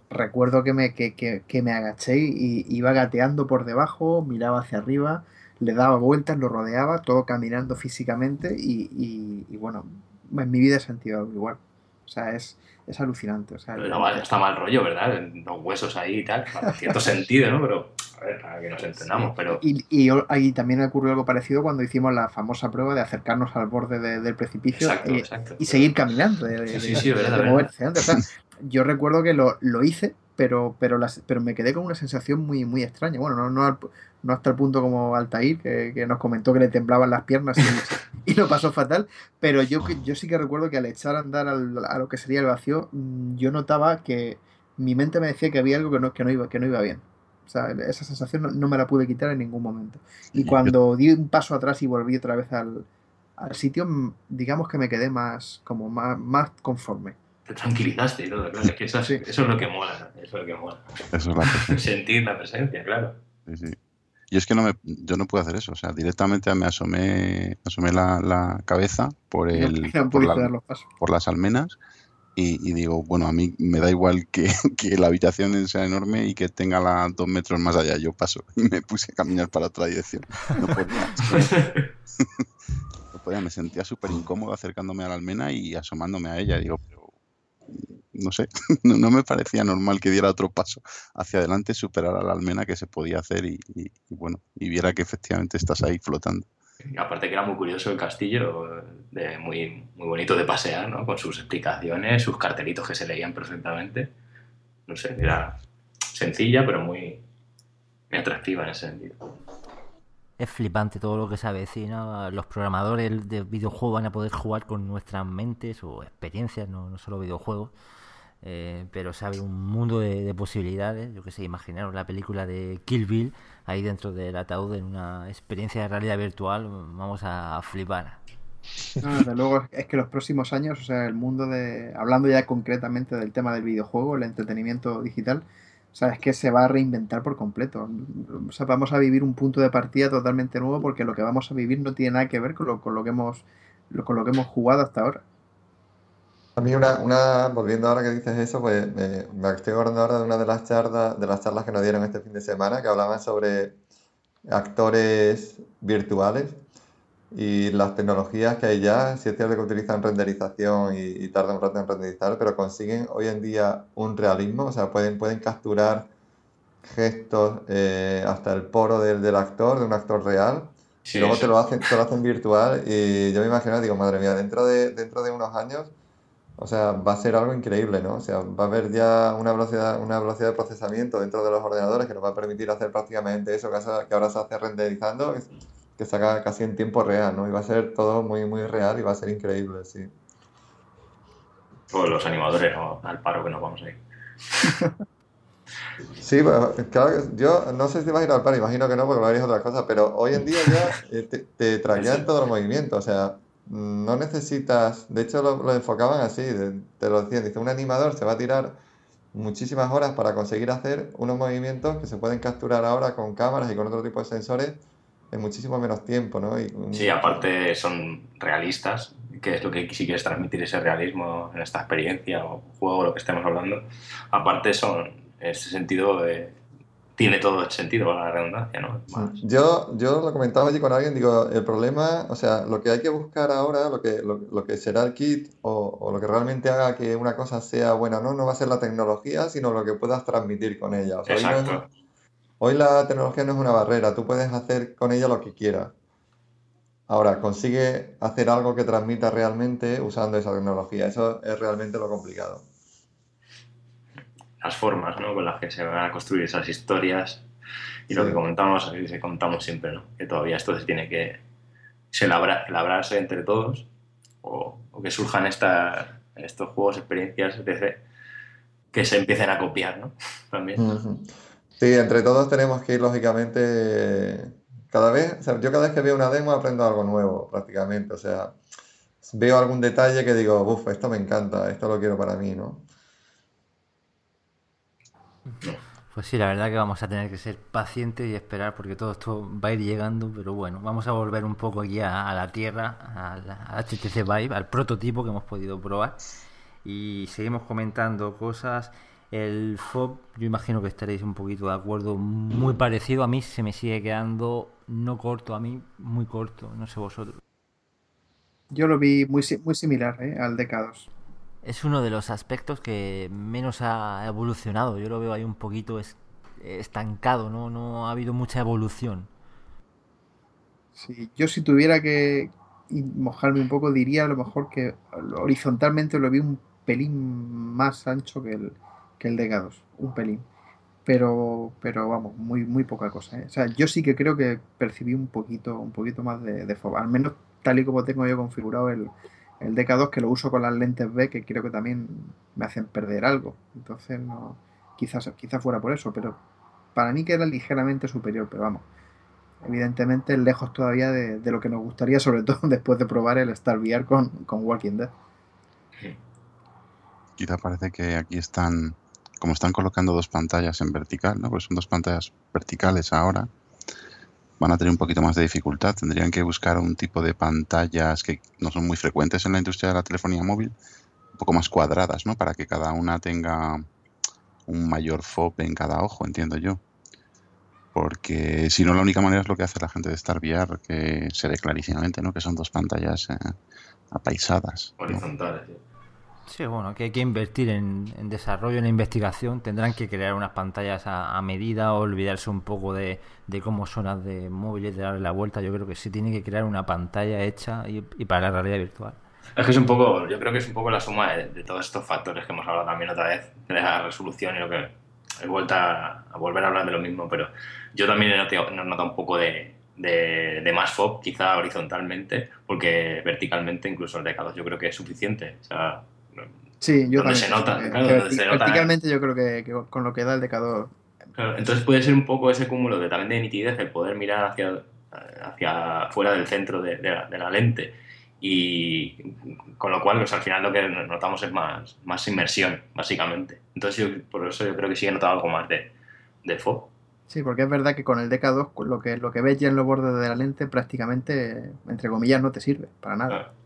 recuerdo que me, que, que, me agaché y iba gateando por debajo, miraba hacia arriba, le daba vueltas, lo rodeaba, todo caminando físicamente y, y, bueno, en mi vida he sentido algo igual. O sea, es, es alucinante. O sea, está mal rollo, ¿verdad? Los huesos ahí y tal, en cierto sentido, ¿no? Pero, a ver, para que nos entendamos, pero... Y, y ahí también ocurrió algo parecido cuando hicimos la famosa prueba de acercarnos al borde del precipicio y, seguir caminando, de, sí, sí, verdad, moverse. O sea, yo recuerdo que lo, lo hice, pero, pero, las, pero me quedé con una sensación muy, muy extraña. Bueno, no, no, no hasta el punto como Altair, que, que, nos comentó que le temblaban las piernas y, lo pasó fatal, pero yo, yo sí que recuerdo que al echar a andar al, a lo que sería el vacío, mm, yo notaba que mi mente me decía que había algo que no, que no, iba, que no iba bien. O sea, esa sensación no, me la pude quitar en ningún momento. Y cuando di un paso atrás y volví otra vez al, al sitio, digamos que me quedé más, como más, más conforme te tranquilizaste y todo, claro. Es que eso, es lo que mola, eso es lo que mola. Sentir la presencia, claro. Sí, sí. Y es que no me, yo no puedo hacer eso, o sea, directamente me asomé, asomé la, la cabeza por el por, las almenas y, digo, bueno, a mí me da igual que, que, la habitación sea enorme y que tenga la dos metros más allá, yo paso y me puse a caminar para otra dirección. No podía. no podía, me sentía súper incómodo acercándome a la almena y asomándome a ella. Digo, pero no sé, no, me parecía normal que diera otro paso hacia adelante, superara la almena que se podía hacer y, bueno, y viera que efectivamente estás ahí flotando. Aparte que era muy curioso el castillo, de muy, muy bonito de pasear, ¿no? Con sus explicaciones, sus cartelitos que se leían perfectamente. No sé, era sencilla, pero muy, muy atractiva en ese sentido. Es flipante todo lo que se avecina. Los programadores de videojuegos van a poder jugar con nuestras mentes o experiencias, no, no solo videojuegos. Eh, pero se abre un mundo de, posibilidades. Yo que sé, imaginaros la película de Kill Bill ahí dentro del ataúd en una experiencia de realidad virtual. Vamos a flipar. desde luego es que los próximos años, o sea, el mundo de. Hablando ya concretamente del tema del videojuego, el entretenimiento digital, o sea, que se va a reinventar por completo. O sea, vamos a vivir un punto de partida totalmente nuevo porque lo que vamos a vivir no tiene nada que ver con lo, con lo que hemos con lo que hemos jugado hasta ahora. A mí una, una, volviendo ahora que dices eso, pues me, me estoy acordando ahora de una de las charlas, de las charlas que nos dieron este fin de semana, que hablaban sobre actores virtuales. y las tecnologías que hay ya, si es cierto que utilizan renderización y, y tardan un rato en renderizar, pero consiguen hoy en día un realismo, o sea, pueden, pueden capturar gestos eh, hasta el poro del, del actor, de un actor real, Sí, y luego te lo hacen, te lo hacen virtual. Y yo me imagino, digo, madre mía, dentro de, dentro de unos años, o sea, va a ser algo increíble, ¿no? O sea, va a haber ya una velocidad, una velocidad de procesamiento dentro de los ordenadores que nos va a permitir hacer prácticamente eso que, ahora se hace renderizando, que, se haga casi en tiempo real, ¿no? Y va a ser todo muy, muy real y va a ser increíble, sí. Pues los animadores ¿no? al paro que nos vamos a ir. Sí, bueno, claro yo no sé si vas a ir al par, imagino que no, porque lo haréis otra cosa, pero hoy en día ya eh, te, te traquean todo el movimiento, o sea, no necesitas, de hecho lo, enfocaban así, de- te lo decían, dice, un animador se va a tirar muchísimas horas para conseguir hacer unos movimientos que se pueden capturar ahora con cámaras y con otro tipo de sensores en muchísimo menos tiempo, ¿no? Y Sí, aparte son realistas, que es lo que si quieres transmitir ese realismo en esta experiencia o juego, lo que estemos hablando. Aparte son, en ese sentido, eh, tiene todo el sentido, la redundancia, ¿no? Más- Yo, yo lo comentaba allí con alguien, digo, el problema, o sea, lo que hay que buscar ahora, lo que, lo, lo que será el kit o, o lo que realmente haga que una cosa sea buena o no, no va a ser la tecnología, sino lo que puedas transmitir con ella. O sea, hoy no es- Exacto. hoy la tecnología no es una barrera, tú puedes hacer con ella lo que quieras. Ahora, consigue hacer algo que transmita realmente usando esa tecnología. Eso es realmente lo complicado. Las formas, ¿no? Con las que se van a construir esas historias y lo que comentamos, que contamos siempre, ¿no? Que todavía esto se tiene que se labra- labrarse entre todos o, o que surjan esta, estos juegos, experiencias, etc., que se empiecen a copiar, ¿no? También. Sí, entre todos tenemos que ir, lógicamente, cada vez, o sea, yo cada vez que veo una demo aprendo algo nuevo, prácticamente. O sea, veo algún detalle que digo, uff, esto me encanta, esto lo quiero para mí, ¿no? Pues sí, la verdad que vamos a tener que ser pacientes y esperar porque todo esto va a ir llegando, pero bueno, vamos a volver un poco aquí a, a la tierra, a la a HTC Vive, al prototipo que hemos podido probar y seguimos comentando cosas. El FOB, yo imagino que estaréis un poquito de acuerdo, muy parecido. A mí se me sigue quedando no corto, a mí muy corto, no sé vosotros. Yo lo vi muy, muy similar ¿eh? al DK2. Es uno de los aspectos que menos ha evolucionado. Yo lo veo ahí un poquito es- estancado, ¿no? No ha habido mucha evolución. Sí, yo si tuviera que mojarme un poco, diría a lo mejor que horizontalmente lo vi un pelín más ancho que el, que el DK2, un pelín. Pero, pero vamos, muy, muy poca cosa, ¿eh? O sea, yo sí que creo que percibí un poquito, un poquito más de, de al menos tal y como tengo yo configurado el, el DK2, que lo uso con las lentes B, que creo que también me hacen perder algo. Entonces, no, quizás, quizás fuera por eso, pero para mí queda ligeramente superior, pero vamos evidentemente lejos todavía de, de lo que nos gustaría, sobre todo después de probar el Star VR con, con Walking Dead. Quizá parece que aquí están, como están colocando dos pantallas en vertical, ¿no? Pues son dos pantallas verticales ahora, van a tener un poquito más de dificultad. Tendrían que buscar un tipo de pantallas que no son muy frecuentes en la industria de la telefonía móvil, un poco más cuadradas, ¿no? Para que cada una tenga un mayor FOV en cada ojo, entiendo yo. Porque si no, la única manera es lo que hace la gente de Star VR, que se ve clarísimamente, ¿no? Que son dos pantallas eh, apaisadas. ¿no? Horizontales. sí. Sí, bueno, que hay que invertir en, en desarrollo, en investigación. Tendrán que crear unas pantallas a, a medida, olvidarse un poco de, de cómo son las de móviles, de darle la vuelta. Yo creo que sí tiene que crear una pantalla hecha y, y para la realidad virtual. Es que es un poco, yo creo que es un poco la suma de, de todos estos factores que hemos hablado también otra vez, de la resolución y lo que he vuelto a, a volver a hablar de lo mismo, pero yo también he notado, he notado un poco de, de, de más FOB, quizá horizontalmente, porque verticalmente incluso el DK2 yo creo que es suficiente. O sea, Sí, yo Donde se nota, Eh, claro, que donde se nota, verticalmente yo creo que, que con lo que da el DK2 Claro, entonces puede ser un poco ese cúmulo de también de nitidez, el poder mirar hacia, hacia fuera del centro de, de la, de la lente y con lo cual pues, al final lo que notamos es más, más inmersión, básicamente. Entonces yo, por eso yo creo que sí he notado algo más de, de FOB. Sí, porque es verdad que con el DK2 con lo que, lo que ves ya en los bordes de la lente prácticamente, entre comillas, no te sirve para nada. Ujú.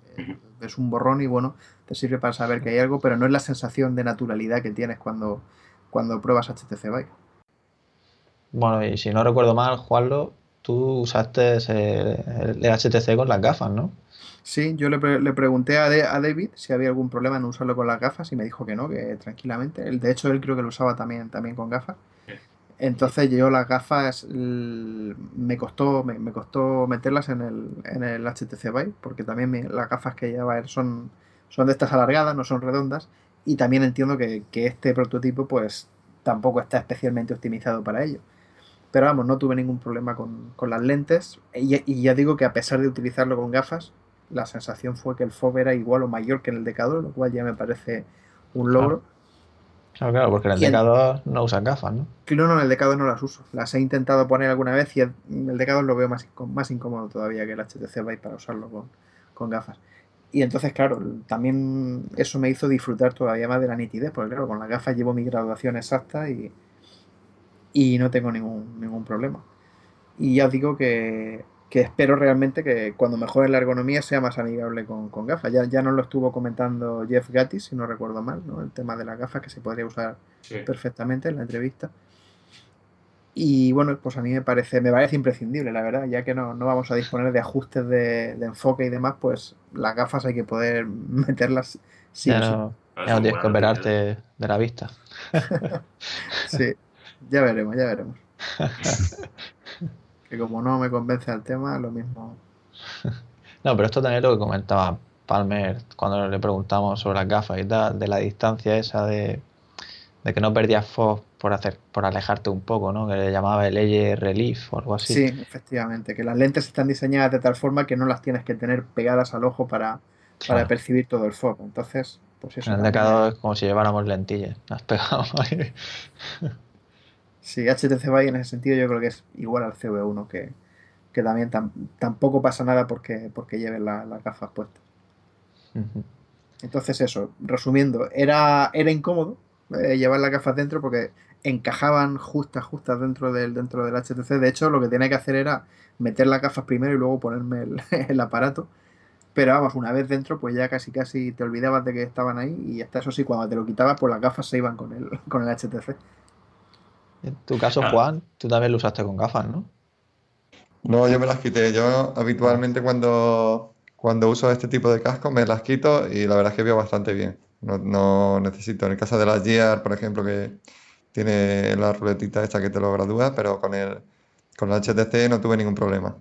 Es un borrón y bueno, te sirve para saber que hay algo, pero no es la sensación de naturalidad que tienes cuando, cuando pruebas HTC Vive. Bueno, y si no recuerdo mal, Juanlo, tú usaste el, HTC con las gafas, ¿no? Sí, yo le, pregunté a, a, David si había algún problema en usarlo con las gafas y me dijo que no, que tranquilamente. de hecho, él creo que lo usaba también, también con gafas. Entonces yo las gafas me costó, me, costó meterlas en el, en el HTC Vive, porque también las gafas que lleva son, son de estas alargadas, no son redondas, y también entiendo que, este prototipo pues tampoco está especialmente optimizado para ello. Pero vamos, no tuve ningún problema con, las lentes, y, ya digo que a pesar de utilizarlo con gafas, la sensación fue que el FOB era igual o mayor que en el Decador, lo cual ya me parece un logro. Claro, porque en el Decador no usan gafas, ¿no? Claro, no, en el Decador no las uso. Las he intentado poner alguna vez y el, el Decador lo veo más, más incómodo todavía que el HTC Vive para usarlo con, gafas. Y entonces, claro, también eso me hizo disfrutar todavía más de la nitidez, porque claro, con las gafas llevo mi graduación exacta y, y no tengo ningún, ningún problema. Y ya os digo que que espero realmente que cuando mejore la ergonomía sea más amigable con, gafas. Ya, ya nos lo estuvo comentando Jeff Gattis, si no recuerdo mal, ¿no? el tema de las gafas que se podría usar perfectamente en la entrevista. Y bueno, pues a mí me parece, me parece imprescindible, la verdad, ya que no, vamos a disponer de ajustes de, enfoque y demás, pues las gafas hay que poder meterlas sí ya no, ya no tienes que operarte de la vista. sí, ya veremos, ya veremos. que como no me convence el tema, lo mismo. no, pero esto también es lo que comentaba Palmer cuando le preguntamos sobre las gafas y tal, de la distancia esa de, que no perdías FOV por hacer, por alejarte un poco, ¿no? Que le llamaba el Eye Relief o algo así. Sí, efectivamente, que las lentes están diseñadas de tal forma que no las tienes que tener pegadas al ojo para, para percibir todo el FOV. Entonces, pues eso. En el decado es como si lleváramos lentillas, las pegamos ahí. Sí, HTC Vive en ese sentido yo creo que es igual al CV1, que, también tampoco pasa nada porque, porque lleven las gafas puestas. Entonces eso, resumiendo, era, era incómodo eh, llevar las gafas dentro porque encajaban justas, justas dentro del, dentro del HTC. De hecho, lo que tenía que hacer era meter las gafas primero y luego ponerme el, aparato. Pero vamos, una vez dentro, pues ya casi casi te olvidabas de que estaban ahí y hasta eso sí, cuando te lo quitabas, pues las gafas se iban con el, con el HTC. En tu caso, Juan, tú también lo usaste con gafas, ¿no? No, yo me las quité. Yo habitualmente cuando, cuando uso este tipo de cascos me las quito y la verdad es que veo bastante bien. No, necesito. En el caso de la Gear, por ejemplo, que tiene la ruletita esta que te lo gradúa, pero con el, con la HTC no tuve ningún problema.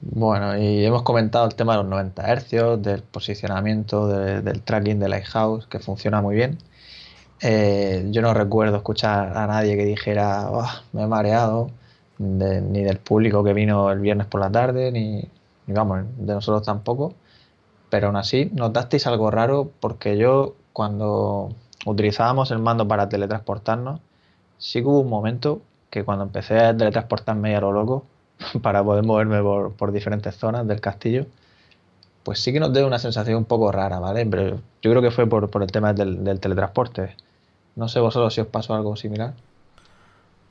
Bueno, y hemos comentado el tema de los 90 Hz, del posicionamiento, del tracking de Lighthouse, que funciona muy bien. Eh, yo no recuerdo escuchar a nadie que dijera, me he mareado, ni del público que vino el viernes por la tarde, ni, vamos, de nosotros tampoco. Pero aún así, notasteis algo raro porque yo cuando utilizábamos el mando para teletransportarnos, sí que hubo un momento que cuando empecé a teletransportarme a lo loco, para poder moverme por, diferentes zonas del castillo, pues sí que nos dio una sensación un poco rara, ¿vale? Pero yo creo que fue por, el tema del teletransporte. No sé vosotros si os pasó algo similar.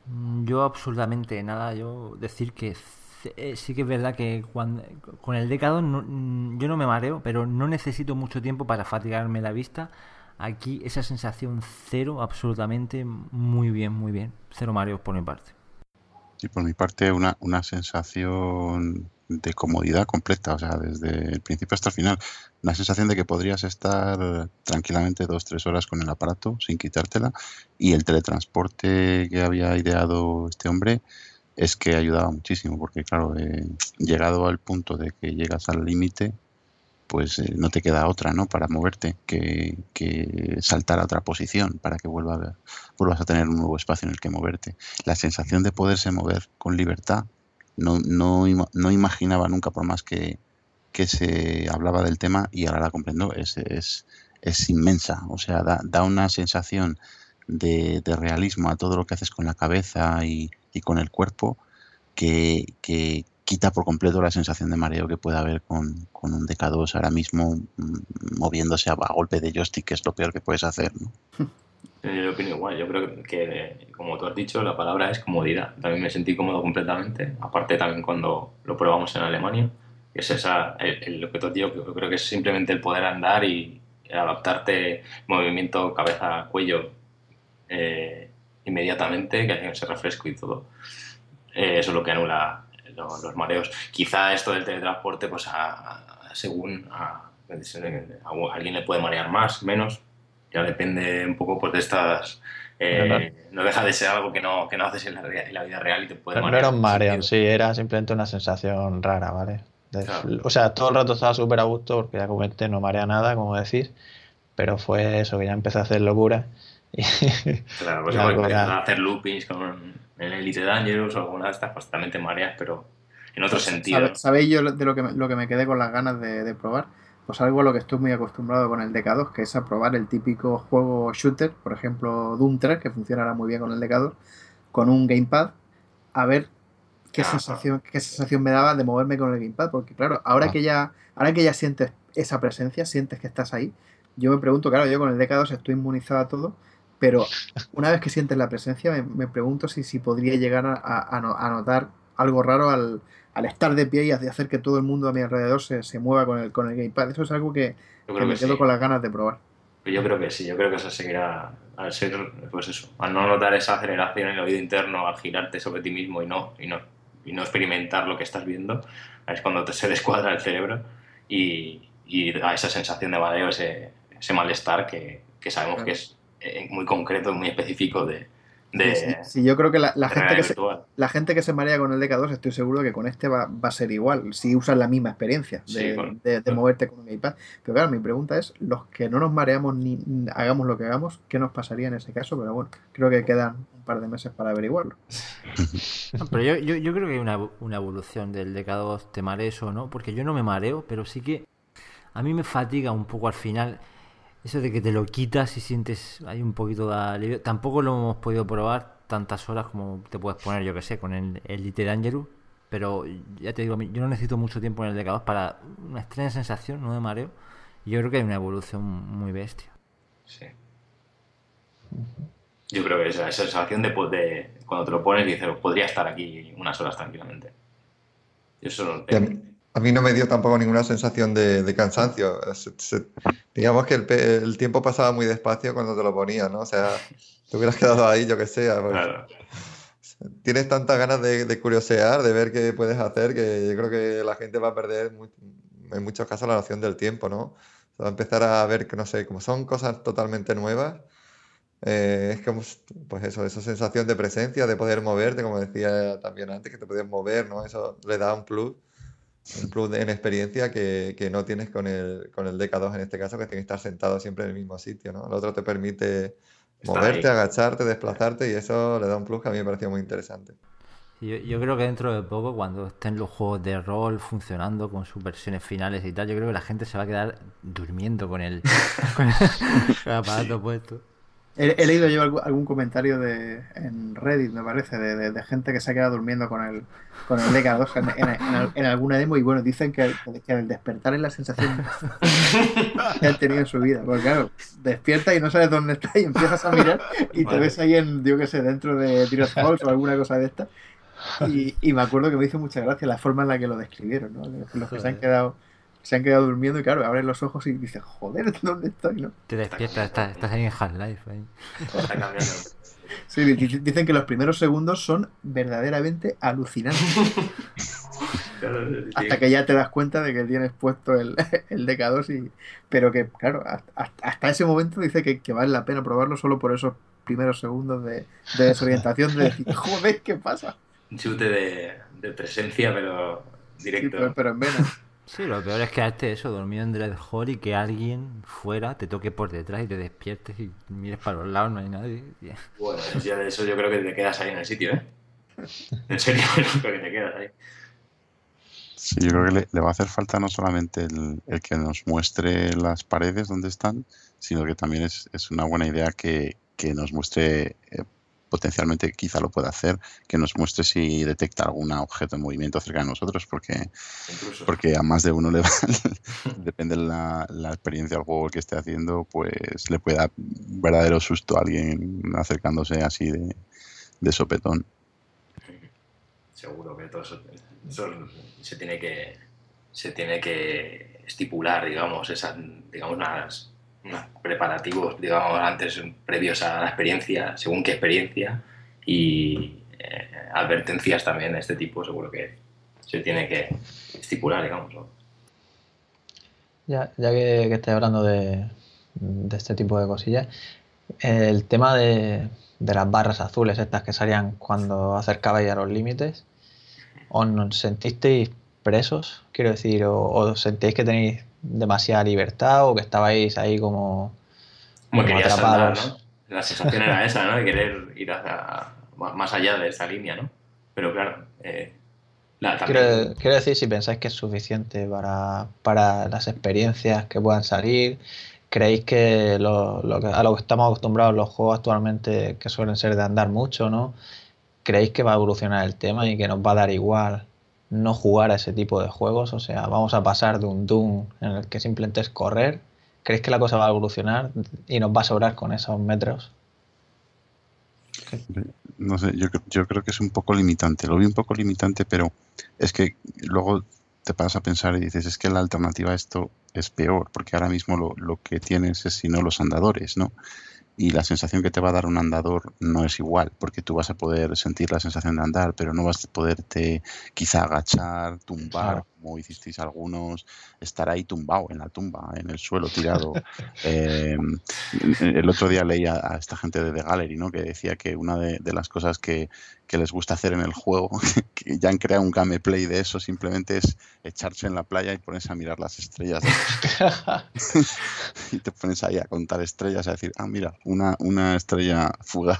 Mm, yo absolutamente nada. Yo decir que eh, sí que es verdad que cuando, con el decado mm, yo no me mareo, pero no necesito mucho tiempo para fatigarme la vista. Aquí esa sensación cero, absolutamente muy bien, muy bien. Cero mareos por mi parte. Y por mi parte una, una sensación de comodidad completa, o sea, desde el principio hasta el final. La sensación de que podrías estar tranquilamente dos, tres horas con el aparato sin quitártela y el teletransporte que había ideado este hombre es que ayudaba muchísimo, porque claro, eh, llegado al punto de que llegas al límite, pues eh, no te queda otra, ¿no? Para moverte que, que, saltar a otra posición para que vuelva vuelvas a tener un nuevo espacio en el que moverte. La sensación de poderse mover con libertad no, no, no imaginaba nunca, por más que, que, se hablaba del tema, y ahora la comprendo, es, es, es inmensa. O sea, da, da una sensación de, de, realismo a todo lo que haces con la cabeza y, y con el cuerpo que, que, quita por completo la sensación de mareo que puede haber con, con un DK2 ahora mismo mm, moviéndose a, a, golpe de joystick, que es lo peor que puedes hacer. ¿no? Yo opino igual, yo creo que, como tú has dicho, la palabra es comodidad. También me sentí cómodo completamente, aparte también cuando lo probamos en Alemania, que es esa, lo que tú dicho, yo creo que es simplemente el poder andar y adaptarte movimiento cabeza-cuello eh, inmediatamente, que hace ese refresco y todo. Eh, eso es lo que anula los, los mareos. Quizá esto del teletransporte, pues a- a- según a, a alguien le puede marear más, menos, ya depende un poco pues, de estas... eh, no deja de ser algo que no, que no haces en la, en la vida real y te puede No, no marear. era un en mareo, sentido. sí, era simplemente una sensación rara, ¿vale? De- Claro. O sea, todo el rato estaba súper a gusto porque ya comenté, no marea nada, como decís, pero fue eso, que ya empecé a hacer locura. Y, Claro, pues y igual a hacer loopings con el Elite Dangerous o alguna de estas, pues también te mareas, pero en otro sentido. ¿Sabe- ¿Sabéis yo de lo que, me, lo que me quedé con las ganas de, de probar? Pues algo a lo que estoy muy acostumbrado con el DK2, que es a probar el típico juego shooter, por ejemplo Doom 3, que funcionará muy bien con el DK2, con un gamepad, a ver qué sensación, qué sensación me daba de moverme con el gamepad, porque claro, ahora Ah. que ya, ahora que ya sientes esa presencia, sientes que estás ahí, yo me pregunto, claro, yo con el DK2 estoy inmunizado a todo, pero una vez que sientes la presencia, me, me pregunto si, si podría llegar a notar algo raro al, al estar de pie y hace- hacer que todo el mundo a mi alrededor se, se mueva con el, con el gamepad. Eso es algo que, que me que quedo sí. con las ganas de probar. Yo creo que sí, yo creo que eso seguirá al ser, pues eso, al no notar esa aceleración en el oído interno, al girarte sobre ti mismo y no, y no, y no experimentar lo que estás viendo, es cuando te, se descuadra el cerebro y, y da esa sensación de mareo, ese, ese malestar que, que sabemos Claro. que es eh, muy concreto, muy específico de, de, Sí, sí, sí, yo creo que la, gente que se, la gente que se marea con el DK2, estoy seguro que con este va, va a ser igual, si usas la misma experiencia de, Sí, con- de- de moverte con un gamepad. Pero claro, mi pregunta es, los que no nos mareamos ni ni hagamos lo que hagamos, ¿qué nos pasaría en ese caso? Pero bueno, creo que quedan un par de meses para averiguarlo. No, pero yo, yo, yo creo que hay una, una evolución del DK2, te marees o no, porque yo no me mareo, pero sí que a mí me fatiga un poco al final eso de que te lo quitas y sientes hay un poquito de alivio. Tampoco lo hemos podido probar tantas horas como te puedes poner, yo que sé, con el Elite Dangerous, pero ya te digo, yo no necesito mucho tiempo en el DK2 para una extraña sensación, no de mareo. Y yo creo que hay una evolución muy bestia. Sí. Yo creo que esa, esa sensación de, cuando te lo pones y dices, podría estar aquí unas horas tranquilamente. Yo eso no Y a mí, no me dio tampoco ninguna sensación de, de cansancio. Se- se- digamos que el, tiempo pasaba muy despacio cuando te lo ponías, ¿no? O sea, te hubieras quedado ahí, yo que pues, Claro. Tienes tantas ganas de, de curiosear, de ver qué puedes hacer, que yo creo que la gente va a perder mu- en muchos casos la noción del tiempo, ¿no? Va a empezar a ver que, no sé, como son cosas totalmente nuevas, eh, es como, pues eso, esa sensación de presencia, de poder moverte, como decía también antes, que te podías mover, ¿no? Eso le da un plus, un plus de- en experiencia que, que no tienes con el, con el DK2 en este caso, que tienes que estar sentado siempre en el mismo sitio, ¿no? El otro te permite moverte, ahí. agacharte, desplazarte y eso le da un plus que a mí me pareció muy interesante. Yo, yo creo que dentro de poco, cuando estén los juegos de rol funcionando con sus versiones finales y tal, yo creo que la gente se va a quedar durmiendo con el, con el, con el aparato puesto. He, he leído yo algún, comentario de, en Reddit, me parece, de, de- de gente que se ha quedado durmiendo con el, con el DK2 en, en- en en alguna demo y bueno, dicen que, que al despertar es la sensación que han tenido en su vida. Porque claro, despiertas y no sabes dónde estás y empiezas a mirar y te Vale. ves ahí en, yo qué sé, dentro de Direct Halls o alguna cosa de esta. Y, y me acuerdo que me hizo mucha gracia la forma en la que lo describieron, ¿no? Los que se han quedado se han quedado durmiendo y claro, abres los ojos y dices, joder, ¿dónde estoy? ¿no? Te despiertas, estás, estás ahí en Half-Life. cambiando. Sí, di- di- dicen que los primeros segundos son verdaderamente alucinantes. Hasta que ya te das cuenta de que tienes puesto el, el DK2 y... Pero que, claro, hasta, hasta ese momento dice que, que vale la pena probarlo solo por esos primeros segundos de, de desorientación de decir, joder, ¿qué pasa? Un chute de, de presencia, pero Sí, directo. pero, pero en venas. Sí, lo peor es quedarte eso, dormido en Dread Hall y que alguien fuera te toque por detrás y te despiertes y mires para los lados, no hay nadie. y- Bueno, ya de eso yo creo que te quedas ahí en el sitio, ¿eh? En serio, yo creo que te quedas ahí. Sí, yo creo que le, le va a hacer falta no solamente el, el que nos muestre las paredes donde están, sino que también es, es una buena idea que, que nos muestre, eh, potencialmente quizá lo pueda hacer, que nos muestre si detecta algún objeto en movimiento cerca de nosotros, porque, Incluso. porque a más de uno le va, depende de la, la experiencia del juego que esté haciendo, pues le puede dar un verdadero susto a alguien acercándose así de, de sopetón. Seguro que todo eso, eso se tiene que se tiene que estipular, digamos, esas, digamos, unas preparativos, digamos, antes, previos a la experiencia, según qué experiencia, y eh, advertencias también de este tipo, seguro que se tiene que estipular, digamos. Ya, ya que, que estáis hablando de, de este tipo de cosillas, el tema de, de las barras azules, estas que salían cuando acercabais a los límites, ¿os sentisteis presos? Quiero decir, o, o sentíais que tenéis demasiada libertad o que estabais ahí como, Como como querías atrapados. andar, ¿no? La sensación era esa, ¿no? De querer ir hacia, más allá de esa línea, ¿no? Pero claro, eh, Quiero, quiero decir, si pensáis que es suficiente para, para las experiencias que puedan salir, ¿creéis que, lo, lo que- a lo que estamos acostumbrados los juegos actualmente, que suelen ser de andar mucho, ¿no? ¿Creéis que va a evolucionar el tema y que nos va a dar igual no jugar a ese tipo de juegos? O sea, vamos a pasar de un Doom en el que simplemente es correr. ¿Creéis que la cosa va a evolucionar y nos va a sobrar con esos metros? No sé, yo, yo creo que es un poco limitante. Lo vi un poco limitante, pero es que luego te paras a pensar y dices, es que la alternativa a esto es peor, porque ahora mismo lo, lo que tienes es si no los andadores, ¿no? Y la sensación que te va a dar un andador no es igual, porque tú vas a poder sentir la sensación de andar, pero no vas a poderte quizá agachar, tumbar. Como hicisteis algunos, estar ahí tumbado en la tumba, en el suelo tirado. Eh, el otro día leí a, esta gente de The Gallery, ¿no? Que decía que una de, de las cosas que, que les gusta hacer en el juego, que ya han creado un gameplay de eso, simplemente es echarse en la playa y ponerse a mirar las estrellas. y te pones ahí a contar estrellas, a decir, ah, mira, una, una estrella fugaz.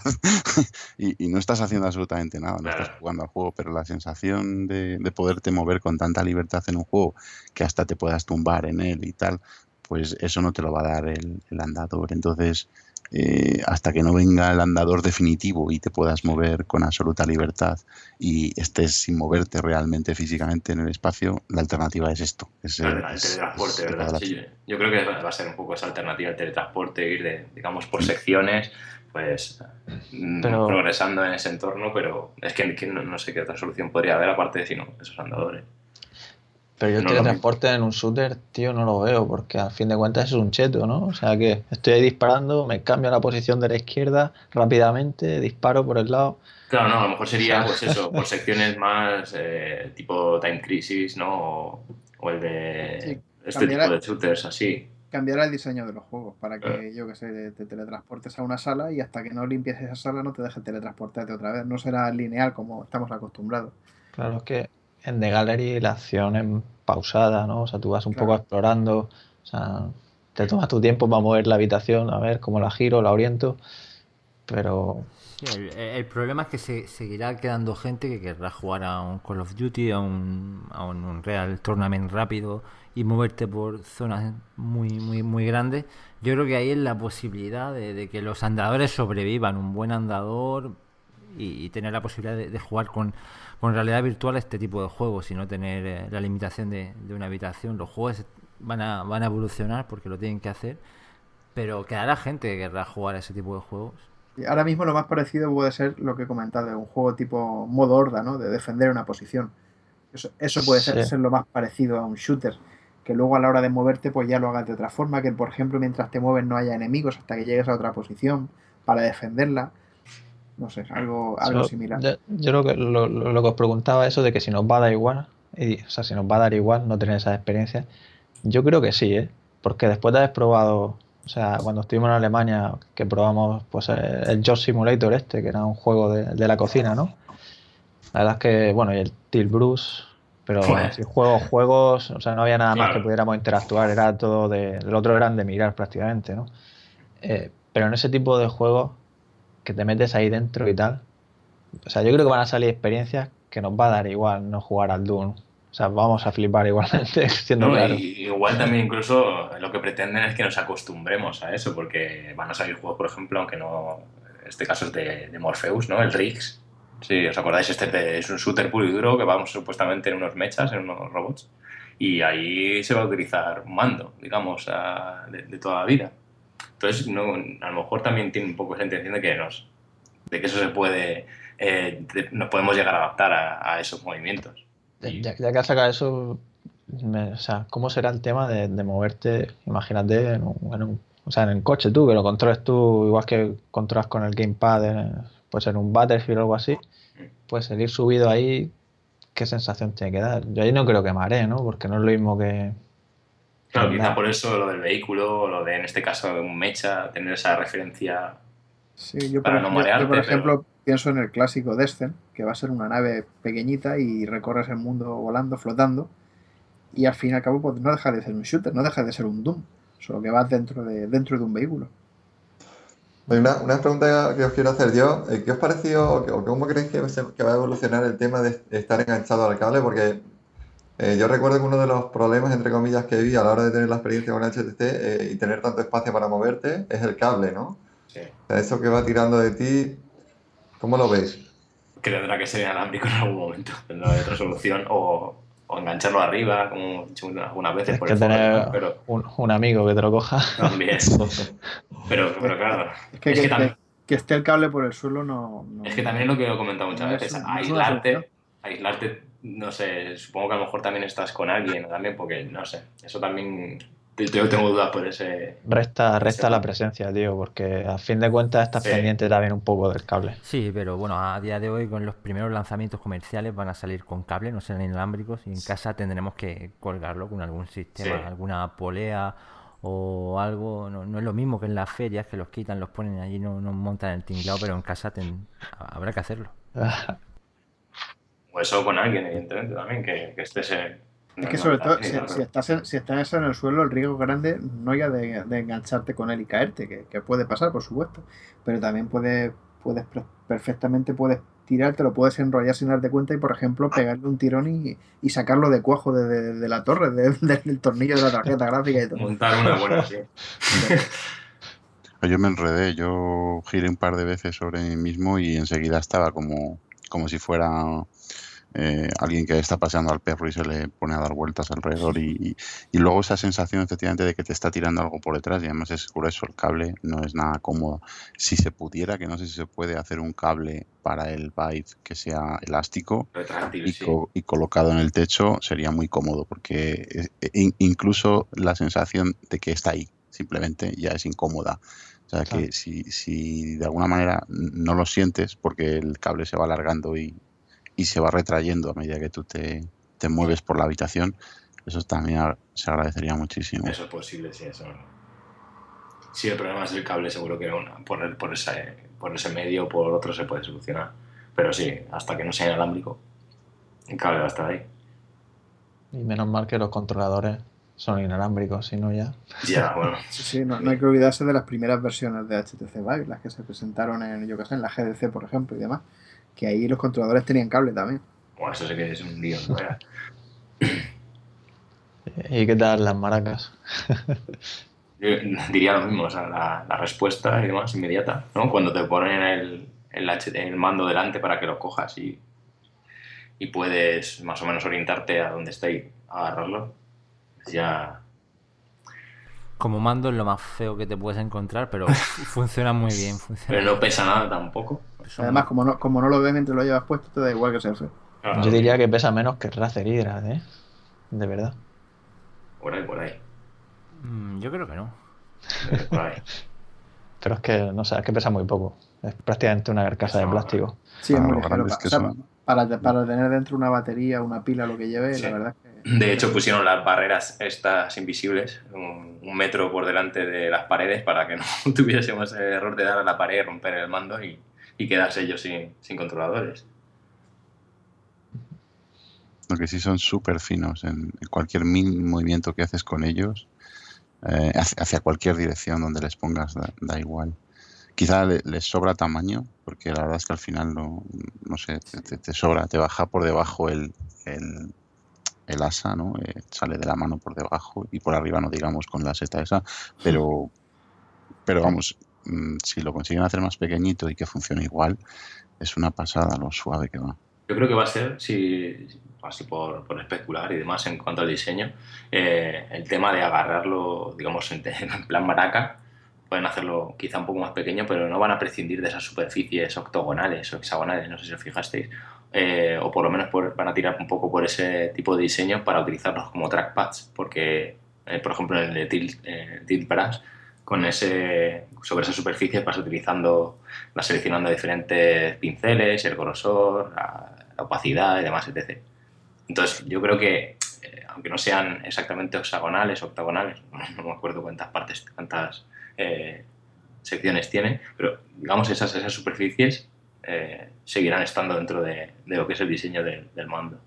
y, y no estás haciendo absolutamente nada, no estás jugando al juego, pero la sensación de, de poderte mover con tanta libertad en un juego que hasta te puedas tumbar en él y tal, pues eso no te lo va a dar el, el andador. Entonces, eh, hasta que no venga el andador definitivo y te puedas mover con absoluta libertad y estés sin moverte realmente físicamente en el espacio, la alternativa es esto. Es, el teletransporte, es ¿verdad? Sí, yo creo que va a ser un poco esa alternativa, el teletransporte, ir de, digamos, por secciones, pues mm, Pero- progresando en ese entorno, pero es que, que no, no sé qué otra solución podría haber aparte de si no, esos andadores. Pero yo el No, no, teletransporte en un shooter, tío, no lo veo, porque al fin de cuentas es un cheto, ¿no? O sea que estoy ahí disparando, me cambio a la posición de la izquierda rápidamente, disparo por el lado. Claro, no, a lo mejor sería, O sea- pues eso, por secciones más eh, tipo Time Crisis, ¿no? O, o el de Sí, este cambiará- tipo de shooters así. Cambiará el diseño de los juegos para que, yo que sé, te teletransportes a una sala y hasta que no limpies esa sala no te dejes teletransportarte otra vez. No será lineal como estamos acostumbrados. Claro, es que en The Gallery la acción es pausada, ¿no? O sea, tú vas un Claro. poco explorando, o sea, te tomas tu tiempo para mover la habitación, a ver cómo la giro, la oriento, pero el, el problema es que se seguirá quedando gente que querrá jugar a un Call of Duty, a un, a un Unreal Tournament rápido y moverte por zonas muy, muy, muy grandes. Yo creo que ahí es la posibilidad de, de que los andadores sobrevivan, un buen andador y, y tener la posibilidad de, de jugar con, con realidad virtual este tipo de juegos y no tener eh, la limitación de, de una habitación. Los juegos van a, van a evolucionar porque lo tienen que hacer, pero quedará gente que querrá jugar a ese tipo de juegos. Ahora mismo lo más parecido puede ser lo que he comentado, de un juego tipo modo horda, ¿no? De defender una posición. Eso, eso puede ser, ser lo más parecido a un shooter. Que luego a la hora de moverte, pues ya lo hagas de otra forma. Que por ejemplo, mientras te mueves no haya enemigos hasta que llegues a otra posición para defenderla. No sé, algo, algo similar. Yo, yo creo que lo, lo- lo que os preguntaba eso de que si nos va a dar igual, y- o sea, si nos va a dar igual no tener esa experiencia, yo creo que sí, ¿eh? Porque después de haber probado, o sea, cuando estuvimos en Alemania, que probamos pues eh, el Job Simulator este, que era un juego de, de la cocina, ¿no? La verdad es que, bueno, y el Till Bruce, pero así, juegos, juegos, o sea, no había nada más que pudiéramos interactuar, era todo de, el otro eran de mirar prácticamente, ¿no? Eh, pero en ese tipo de juegos que te metes ahí dentro y tal, o sea, yo creo que van a salir experiencias que nos va a dar igual no jugar al Doom. O sea, vamos a flipar igualmente, siendo No, claro. y- igual también incluso lo que pretenden es que nos acostumbremos a eso, porque van a salir juegos, por ejemplo, aunque no, este caso es de, de Morpheus, ¿no? El Riggs. Sí, ¿os acordáis? Este es un shooter puro y duro que vamos supuestamente en unos mechas, en unos robots, y ahí se va a utilizar un mando, digamos, a- de, de toda la vida. Entonces, no, a lo mejor también tiene un poco esa intención de que nos, de que eso se puede, eh, de- nos podemos llegar a adaptar a, a esos movimientos. Y- Ya, ya que has sacado eso, me- o sea, ¿cómo será el tema de, de moverte, imagínate, en un, en un- o sea, en el coche tú, que lo controles tú, igual que controlas con el gamepad, eh, puede ser un Battlefield o algo así, pues el ir subido ahí, ¿qué sensación tiene que dar? Yo ahí no creo que mare, ¿no? Porque no es lo mismo que... Claro, quizá por eso lo del vehículo, o lo de, en este caso, un mecha, tener esa referencia Sí, yo por, para no ejemplo, yo, marearte, por pero- ejemplo pienso en el clásico Descent, que va a ser una nave pequeñita y recorres el mundo volando, flotando, y al fin y al cabo pues, no deja de ser un shooter, no deja de ser un Doom, solo que vas dentro de, dentro de un vehículo. Una, una pregunta que os quiero hacer yo, eh, ¿qué os pareció o, cómo creéis que va a evolucionar el tema de estar enganchado al cable? Porque eh, yo recuerdo que uno de los problemas, entre comillas, que vi a la hora de tener la experiencia con HTC eh, y tener tanto espacio para moverte es el cable, ¿no? Sí. O sea, eso que va tirando de ti, ¿cómo lo veis? que tendrá que ser inalámbrico en algún momento. No hay otra solución. O, o engancharlo arriba, como he dicho algunas veces. Es por que el tener un, un amigo que te lo coja. también. Pero, pero claro. Es que, Es que que- también- que- que esté el cable por el suelo no... no- Es que también es lo que he comentado muchas No veces, no aislarte, aislarte, no sé, supongo que a lo mejor también estás con alguien también, porque no sé, eso también, yo tengo dudas por ese... Resta, resta Ese- la presencia, tío, porque a fin de cuentas estás Sí. pendiente también un poco del cable. Sí, pero bueno, a día de hoy con los primeros lanzamientos comerciales van a salir con cable, no serán inalámbricos y en casa tendremos que colgarlo con algún sistema, Sí. alguna polea o algo. No, no es lo mismo que en las ferias que los quitan, los ponen allí, no, no montan el tinglado, pero en casa ten- habrá que hacerlo. O eso con alguien, evidentemente, también, que, que estés en... Es que sobre todo, si, estás en, si estás en el suelo, el riesgo grande no ya de, de engancharte con él y caerte, que, que puede pasar, por supuesto, pero también puede, puedes pre- perfectamente puedes tirarte, lo puedes enrollar sin darte cuenta y, por ejemplo, pegarle un tirón y, y sacarlo de cuajo de, de- de la torre, de- del tornillo de la tarjeta gráfica y todo. Montar una buena, sí. Yo me enredé, yo giré un par de veces sobre mí mismo y enseguida estaba como, como si fuera eh, alguien que está paseando al perro y se le pone a dar vueltas alrededor y, y- y luego esa sensación efectivamente de que te está tirando algo por detrás y además es grueso el cable, no es nada cómodo. Si se pudiera, que no sé si se puede hacer un cable para el Vive que sea elástico, y, sí. co- y colocado en el techo sería muy cómodo porque eh, in- incluso la sensación de que está ahí simplemente ya es incómoda. O sea Claro. que si, si de alguna manera no lo sientes porque el cable se va alargando y, y se va retrayendo a medida que tú te, te mueves por la habitación, eso también se agradecería muchísimo. Eso es posible, sí, eso. Si el problema es el cable, seguro que una- por, el- por, ese, por ese medio o por otro se puede solucionar. Pero sí, hasta que no sea inalámbrico, el cable va a estar ahí. Y menos mal que los controladores son inalámbricos, si no ya. Ya, bueno. Sí, sí, no, no hay que olvidarse de las primeras versiones de HTC Vive, las que se presentaron en, yo qué sé, en la GDC, por ejemplo, y demás, que ahí los controladores tenían cable también. Bueno, eso sí que es un lío. ¿no? ¿Y qué tal las maracas? Yo diría lo mismo, o sea, la, la respuesta y demás inmediata, ¿no? Cuando te ponen el, el, mando delante para que lo cojas y, y puedes más o menos orientarte a dónde está y agarrarlo, pues ya... Como mando es lo más feo que te puedes encontrar, pero funciona muy bien. Funciona. Pero no pesa nada tampoco. Además, como no, como no lo ves mientras lo llevas puesto, te da igual que sea feo. Claro, Yo diría que pesa menos que Razer Hydra, ¿eh? De verdad. Por ahí, por ahí. Mm, yo creo que no. eh, Por ahí. Pero es que, no sé, es que pesa muy poco. Es prácticamente una carcasa de plástico. Sí, es Para muy lo ligero. grandes pa- que o sea, son. para, para tener dentro una batería, una pila, lo que lleve, Sí. la verdad es que... De hecho, pusieron las barreras estas invisibles, un, un metro por delante de las paredes, para que no tuviésemos el error de dar a la pared, romper el mando y, y quedarse ellos sin, sin controladores. Lo que sí son súper finos en, cualquier movimiento que haces con ellos, eh, hacia, cualquier dirección donde les pongas, da, igual. Quizá le- les sobra tamaño, porque la verdad es que al final no, no sé, te, sobra, te baja por debajo el, el, el asa, ¿no? Eh, sale de la mano por debajo y por arriba no digamos con la seta esa, pero, pero vamos, si lo consiguen hacer más pequeñito y que funcione igual, es una pasada lo suave que va. Yo creo que va a ser, si, así por, por especular y demás en cuanto al diseño, eh, el tema de agarrarlo, digamos, en, en plan maraca. Pueden hacerlo quizá un poco más pequeño, pero no van a prescindir de esas superficies octogonales o hexagonales, no sé si os fijasteis. Eh, o por lo menos por- van a tirar un poco por ese tipo de diseño para utilizarlos como trackpads, porque, eh, por ejemplo, en el Tilt, eh, Tilt Brass con ese, sobre esa superficie vas utilizando, vas seleccionando diferentes pinceles, el grosor, la, opacidad y demás, etc. Entonces, yo creo que, eh, aunque no sean exactamente hexagonales, octagonales, no me acuerdo cuántas partes, cuántas eh, secciones tiene, pero digamos esas, esas superficies eh, seguirán estando dentro de, lo que es el diseño del mando.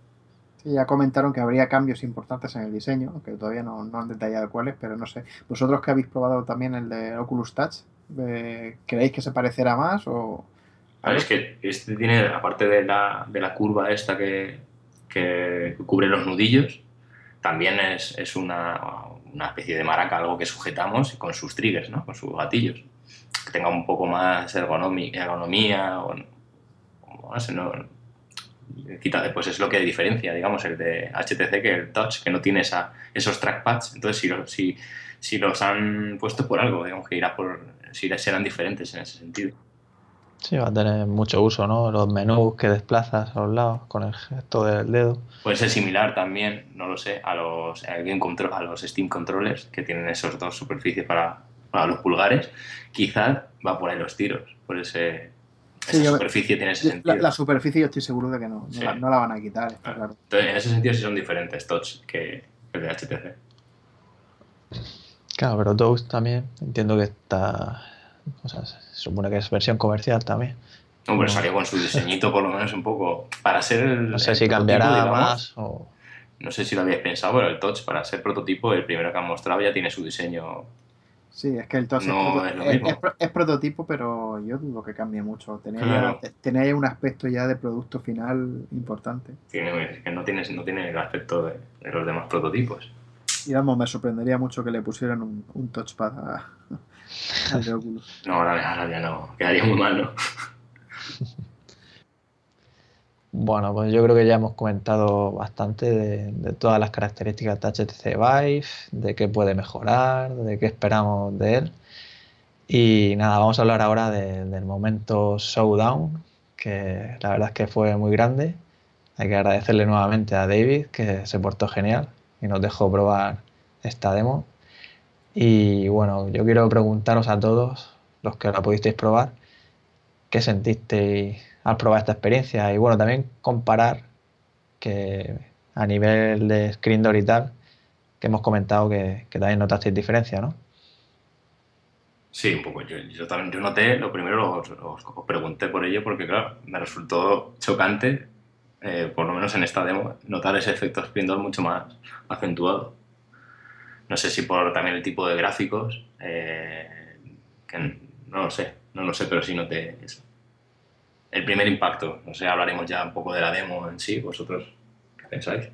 Sí, ya comentaron que habría cambios importantes en el diseño, aunque todavía no, han detallado cuáles, pero no sé. ¿Vosotros que habéis probado también el de Oculus Touch, eh, creéis que se parecerá más o...? Ver, es que este tiene, aparte de la, de la curva esta que, que, cubre los nudillos, también es, es una, una, especie de maraca, algo que sujetamos con sus triggers, ¿no? con sus gatillos. Que tenga un poco más ergonomía, o, no sé, no, quita, pues es lo que diferencia, digamos, el de HTC que el Touch, que no tiene esa, esos trackpads. Entonces, si, si, si los han puesto por algo, digamos que irá por, si serán diferentes en ese sentido. Sí, va a tener mucho uso, ¿no? Los menús que desplazas a los lados con el gesto del dedo. Puede ser similar también, no lo sé, a los, Control, a los Steam Controllers que tienen esos dos superficies para, para los pulgares. Quizás va por ahí los tiros, por ese, esa superficie tiene ese sentido. La, superficie yo estoy seguro de que no, no, la, van a quitar, está claro. Entonces, en ese sentido sí son diferentes touch que el de HTC. Claro, pero Touch también entiendo que está. O sea, se supone que es versión comercial también. No, pero salió con su diseñito por lo menos un poco. Para ser el. No sé si cambiará más o. No sé si lo habíais pensado, pero el Touch, para ser prototipo, el primero que han mostrado ya tiene su diseño Sí, es que el TOS es, prototipo, pero yo dudo que cambie mucho. Tenía, un aspecto ya de producto final importante. Tiene, que no tiene, no tiene el aspecto de, los demás prototipos. Y vamos, me sorprendería mucho que le pusieran un, un touchpad a, al Oculus. No, ahora, ahora ya no, quedaría muy mal, ¿no? Bueno, pues yo creo que ya hemos comentado bastante de, todas las características de HTC Vive, de qué puede mejorar, de qué esperamos de él. Y nada, vamos a hablar ahora del momento Showdown, que la verdad es que fue muy grande. Hay que agradecerle nuevamente a David, que se portó genial y nos dejó probar esta demo. Y bueno, yo quiero preguntaros a todos, los que la pudisteis probar, ¿qué sentisteis al probar esta experiencia y bueno, también comparar que a nivel de screen door y tal, que hemos comentado que, también notasteis diferencia, ¿no? Sí, un poco. Yo, también yo noté, lo primero os, os, pregunté por ello porque, claro, me resultó chocante, eh, por lo menos en esta demo, notar ese efecto screen door mucho más acentuado. No sé si por también el tipo de gráficos, eh, que no lo sé, no lo sé, pero sí noté eso el primer impacto. No sé, hablaremos ya un poco de la demo en sí. ¿Vosotros qué pensáis?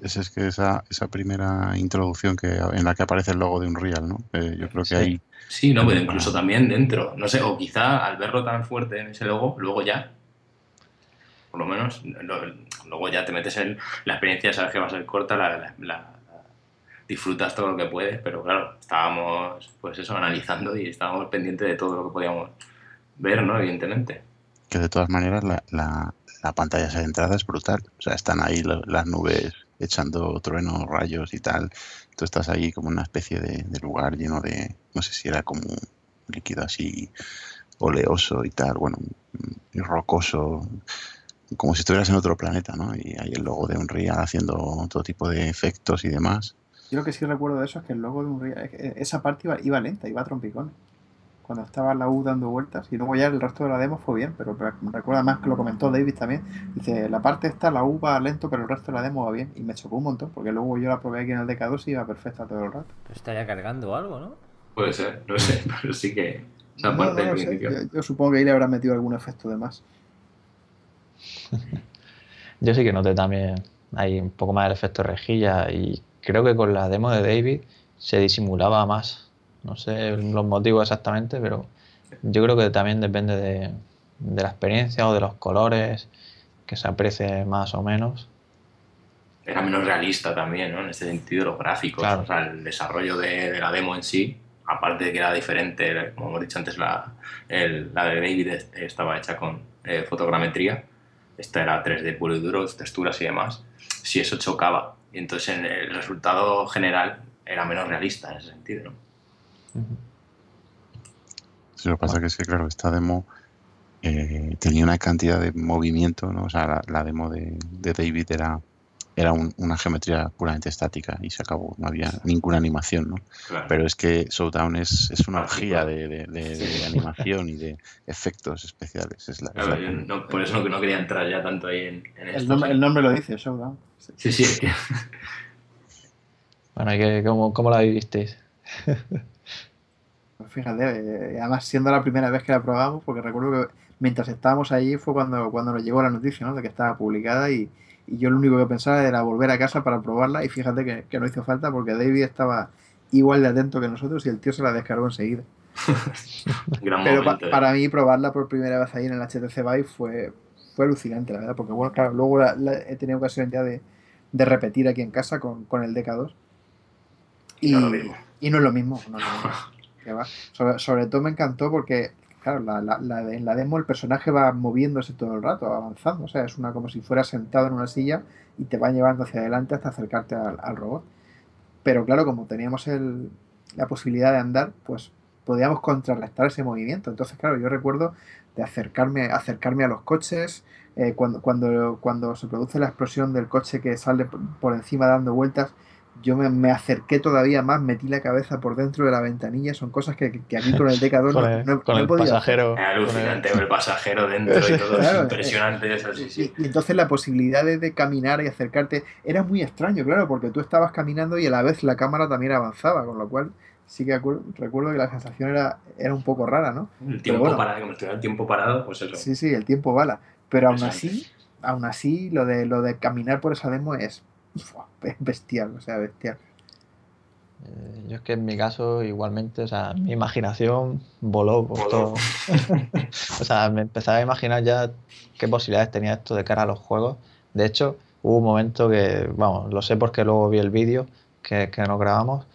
Es, es que esa, esa primera introducción que en la que aparece el logo de Unreal, ¿no? Eh, yo creo que ahí... Sí, no, pero incluso también dentro. No sé, o quizá al verlo tan fuerte en ese logo, luego ya, por lo menos, luego ya te metes en la experiencia, sabes que va a ser corta, la, disfrutas todo lo que puedes, pero claro, estábamos, pues eso, analizando y estábamos pendientes de todo lo que podíamos ver, ¿no? Evidentemente. Que de todas maneras la, la, la pantalla de entrada es brutal. O sea, están ahí las nubes echando truenos, rayos y tal. Tú estás ahí como una especie de, lugar lleno de, no sé si era como un líquido así oleoso y tal, bueno, y rocoso, como si estuvieras en otro planeta, ¿no? Y hay el logo de Unreal haciendo todo tipo de efectos y demás. Yo lo que sí recuerdo de eso es que el logo de Unreal, esa parte iba, iba lenta, iba a trompicones cuando estaba la U dando vueltas y luego ya el resto de la demo fue bien, pero recuerda más que lo comentó David también, dice, la parte esta, la U va lento, pero el resto de la demo va bien y me chocó un montón, porque luego yo la probé aquí en el DK2 y iba perfecta todo el rato. Pero estaría cargando algo, ¿no? Puede ser, no sé, pero sí que esa parte yo, supongo que ahí le habrá metido algún efecto de más. yo sí que noté también hay un poco más el efecto rejilla y creo que con la demo de David se disimulaba más no sé los motivos exactamente, pero yo creo que también depende de, la experiencia o de los colores, que se aprecie más o menos. Era menos realista también, ¿no? En este sentido, los gráficos, o sea, el desarrollo de, la demo en sí, aparte de que era diferente, como hemos dicho antes, la, la de David estaba hecha con eh, fotogrametría, esta era 3D puro y duro, texturas y demás, si eso chocaba. Y entonces el resultado general era menos realista en ese sentido, ¿no? Sí, lo que pasa que es que, claro, esta demo eh, tenía una cantidad de movimiento, ¿no? O sea, la, la demo de, de David era era un- una geometría puramente estática y se acabó, no había ninguna animación, ¿no? Claro. Pero es que Showdown es, es una orgía de, de- de- de animación y de efectos especiales. Es la, es Claro, la- yo no- por eso no, no quería entrar ya tanto ahí en, en El esto. nombre, el nombre lo dice, Showdown. Sí. Sí, sí, es que Bueno, ¿y qué- cómo, cómo la vivisteis? Pues fíjate, eh, además siendo la primera vez que la probamos, porque recuerdo que mientras estábamos allí fue cuando, cuando nos llegó la noticia, ¿no? De que estaba publicada y, y yo lo único que pensaba era volver a casa para probarla y fíjate que, que no hizo falta porque David estaba igual de atento que nosotros y el tío se la descargó enseguida. gran Pero pa-. ¿eh? para mí probarla por primera vez ahí en el HTC Vive fue, fue alucinante, la verdad, porque bueno, claro, luego la- la- he tenido ocasión ya de, de repetir aquí en casa con, con el DK2. Y, No es lo mismo. y no es lo mismo, no es lo mismo, Sobre, todo me encantó porque, claro, la, la- la en la demo el personaje va moviéndose todo el rato, avanzando, o sea, es una como si fuera sentado en una silla y te va llevando hacia adelante hasta acercarte al, robot. Pero claro, como teníamos el- la posibilidad de andar, pues podíamos contrarrestar ese movimiento. Entonces, claro, yo recuerdo de acercarme, acercarme a los coches, eh, cuando, cuando, cuando se produce la explosión del coche que sale por encima dando vueltas, yo me, me acerqué todavía más, metí la cabeza por dentro de la ventanilla, son cosas que, que aquí con el DK2 Con no, el, no- con no he el podido hacer. pasajero. Es con el- alucinante ver el pasajero dentro y todo, Claro, es impresionante eso, sí, sí. Y, y entonces la posibilidad de, de caminar y acercarte era muy extraño, claro, porque tú estabas caminando y a la vez la cámara también avanzaba, con lo cual sí que recuerdo que la sensación era, era un poco rara, ¿no? El tiempo bueno. parado, como estuviera el tiempo parado, pues eso. Sí, sí, el tiempo bala. Pero aún así, aún así, lo de lo de caminar por esa demo es. Es bestial, o sea, bestial. Eh, Yo es que en mi caso igualmente, o sea, mi imaginación voló por Voló. todo. O sea, me empezaba a imaginar ya qué posibilidades tenía esto de cara a los juegos. De hecho, hubo un momento que, vamos, lo sé porque luego vi el vídeo que, que nos grabamos,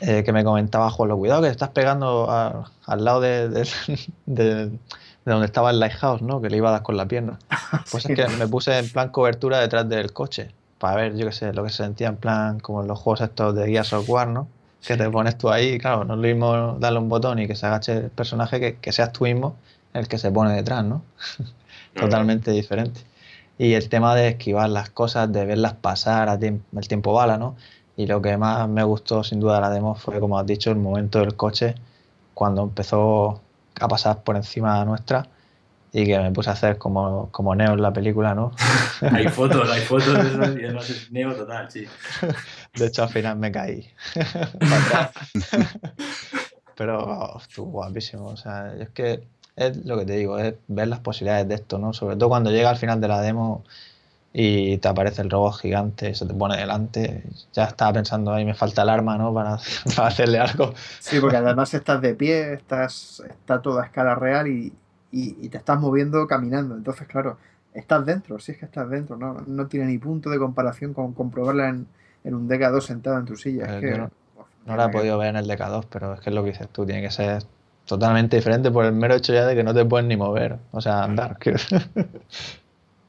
eh, que me comentaba Juan, cuidado que estás pegando a- al lado de, de- de- de donde estaba el Lighthouse, ¿no? Que le iba a dar con la pierna. Pues Sí. es que me puse en plan cobertura detrás del coche para ver, yo qué sé, lo que se sentía en plan como en los juegos estos de Gears of War, ¿no? Que te pones tú ahí, claro, no es lo mismo darle un botón y que se agache el personaje que, que seas tú mismo el que se pone detrás, ¿no? Totalmente diferente. Y el tema de esquivar las cosas, de verlas pasar, a tiemp- el tiempo bala, ¿no? Y lo que más me gustó sin duda de la demo fue, como has dicho, el momento del coche cuando empezó a pasar por encima nuestra y que me puse a hacer como, como Neo en la película, ¿no? Hay fotos, hay fotos de eso y además es neo total, sí. De hecho, al final me caí. Pero oh, estuvo guapísimo. O sea, es que es lo que te digo, es ver las posibilidades de esto, ¿no? Sobre todo cuando llega al final de la demo y te aparece el robot gigante, se te pone delante. Ya estaba pensando, ahí me falta el arma, ¿no? Para, para hacerle algo. Sí, porque además estás de pie, estás, está todo a escala real y, y- y te estás moviendo caminando. Entonces, claro, estás dentro, si es que estás dentro, no, no tiene ni punto de comparación con comprobarla en, en un DK2 sentado en tu silla. Es Eh, que, no- la he podido ver en el DK2, pero es que es lo que dices tú, tiene que ser totalmente diferente por el mero hecho ya de que no te puedes ni mover, o sea, andar. quiero-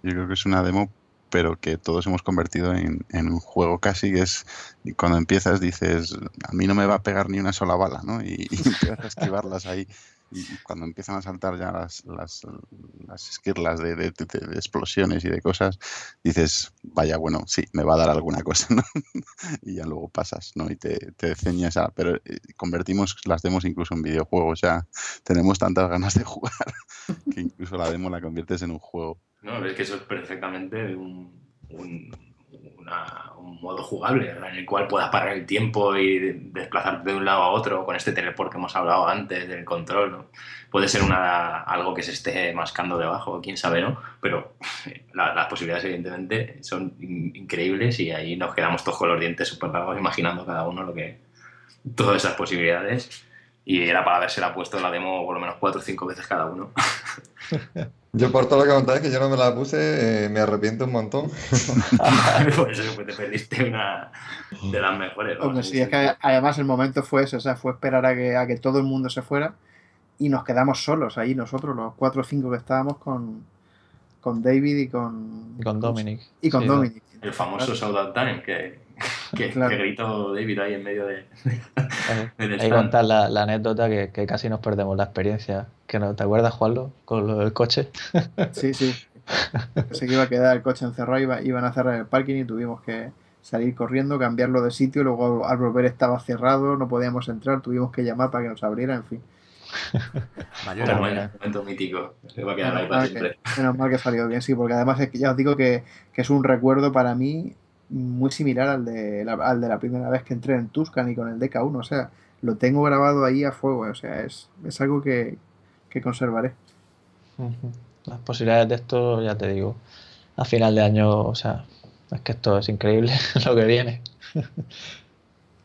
Yo creo que es una demo, pero que todos hemos convertido en, en un juego casi, que es y cuando empiezas dices, a mí no me va a pegar ni una sola bala, ¿no? Y, y empiezas a esquivarlas ahí. Cuando empiezan a saltar ya las, las, las esquirlas de, de- de- de explosiones y de cosas, dices, vaya, bueno, sí, me va a dar alguna cosa, ¿no? y ya luego pasas, ¿no? Y te, te ceñas a... Pero eh, convertimos las demos incluso en videojuegos, ya tenemos tantas ganas de jugar que incluso la demo la conviertes en un juego. No, es que eso es perfectamente un, un, un modo jugable en el cual puedas parar el tiempo y de- desplazarte de un lado a otro con este teleport que hemos hablado antes del control. ¿no? Puede ser una, algo que se esté mascando debajo, quién sabe, ¿no? Pero la- las posibilidades, evidentemente, son in- increíbles y ahí nos quedamos todos con los dientes súper largos imaginando cada uno lo que todas esas posibilidades. Y era para haberse la puesto la demo por lo menos cuatro o cinco veces cada uno. Yo por todo lo que contáis, que yo no me la puse, eh, me arrepiento un montón. Por eso pues, te perdiste una de las mejores. ¿no? Hombre, sí, es que además el momento fue eso, o sea, fue esperar a que, a que todo el mundo se fuera y nos quedamos solos ahí nosotros, los cuatro o cinco que estábamos con, con David y con... Y con Dominic. Y con Sí, Dominic. El famoso Showdown Time que, que, Claro. que gritó David ahí en medio de, del Hay que contar la, la anécdota que, que casi nos perdemos la experiencia. Que no, ¿Te acuerdas, Juanlo? Con lo del coche. Sí, sí. Pensé que iba a quedar el coche encerrado, iba- iban a cerrar el parking y tuvimos que salir corriendo, cambiarlo de sitio, luego al volver estaba cerrado, no podíamos entrar, tuvimos que llamar para que nos abriera, en fin. La bueno, momento mítico. Se va a quedar ahí Menos para mal, siempre. que, menos mal que salió bien, sí, porque además es que ya os digo que, que es un recuerdo para mí muy similar al de, la, al de la primera vez que entré en Tuscan y con el DK1, o sea, lo tengo grabado ahí a fuego, o sea, es, es algo que, que conservaré. Las posibilidades de esto, ya te digo, a final de año, o sea, es que esto es increíble lo que viene.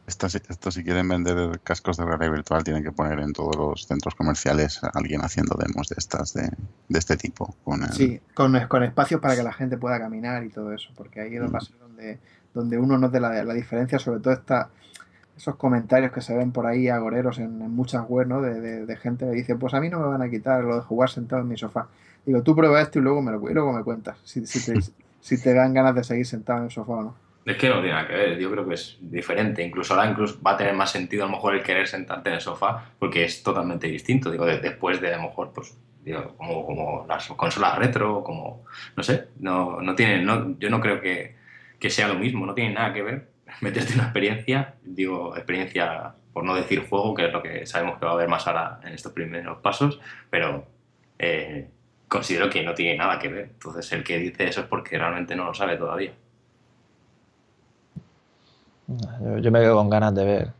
Esto, si- esto si quieren vender cascos de realidad virtual tienen que poner en todos los centros comerciales a alguien haciendo demos de estas de, de este tipo. Con el- Sí, con, con espacios para que la gente pueda caminar y todo eso, porque ahí es Mm. va a ser donde, donde uno note la, la diferencia, sobre todo esta, esos comentarios que se ven por ahí agoreros en, en muchas webs, ¿no? De, de- de gente que dice, pues a mí no me van a quitar lo de jugar sentado en mi sofá. Digo, tú prueba esto y luego me, lo, y luego me cuentas si, si, te, si te dan ganas de seguir sentado en el sofá o no. Es que no tiene nada que ver, yo creo que es diferente. Incluso ahora incluso va a tener más sentido a lo mejor el querer sentarte en el sofá, porque es totalmente distinto. Digo, de- después de a lo mejor, pues, digo, como, como las consolas retro, como, no sé, no, no tiene, no, yo no creo que, que sea lo mismo, no tiene nada que ver meterte una experiencia, digo, experiencia, por no decir juego, que es lo que sabemos que va a haber más ahora en estos primeros pasos, pero eh, considero que no tiene nada que ver. Entonces, el que dice eso es porque realmente no lo sabe todavía. Yo, me quedo con ganas de ver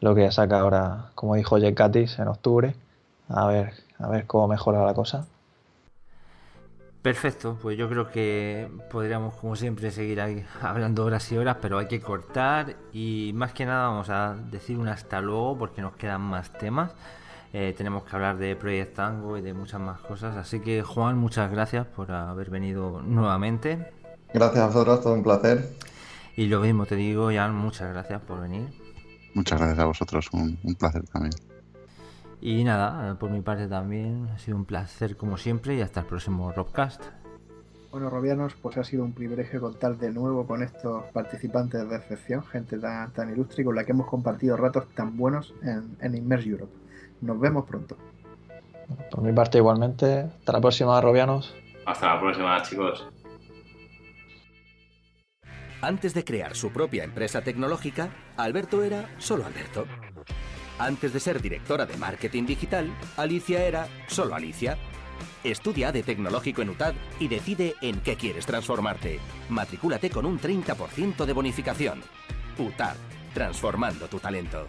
lo que saca ahora, como dijo Jake Catis, en octubre. A ver, a ver cómo mejora la cosa. Perfecto, pues yo creo que podríamos como siempre seguir ahí hablando horas y horas, pero hay que cortar y más que nada vamos a decir un hasta luego porque nos quedan más temas. Eh, tenemos que hablar de Project Tango y de muchas más cosas, así que Juan, muchas gracias por haber venido nuevamente. Gracias a vosotros, todo un placer. Y lo mismo te digo, Jan, muchas gracias por venir. Muchas gracias a vosotros, un, un placer también. Y nada, por mi parte también ha sido un placer como siempre y hasta el próximo Robcast. Bueno, Robianos, pues ha sido un privilegio contar de nuevo con estos participantes de excepción, gente tan, tan ilustre y con la que hemos compartido ratos tan buenos en, en Immerse Europe. Nos vemos pronto. Por mi parte, igualmente. Hasta la próxima, Robianos. Hasta la próxima, chicos. Antes de crear su propia empresa tecnológica, Alberto era solo Alberto. Antes de ser directora de marketing digital, Alicia era solo Alicia. Estudia de tecnológico en UTAD y decide en qué quieres transformarte. Matricúlate con un 30% de bonificación. UTAD, transformando tu talento.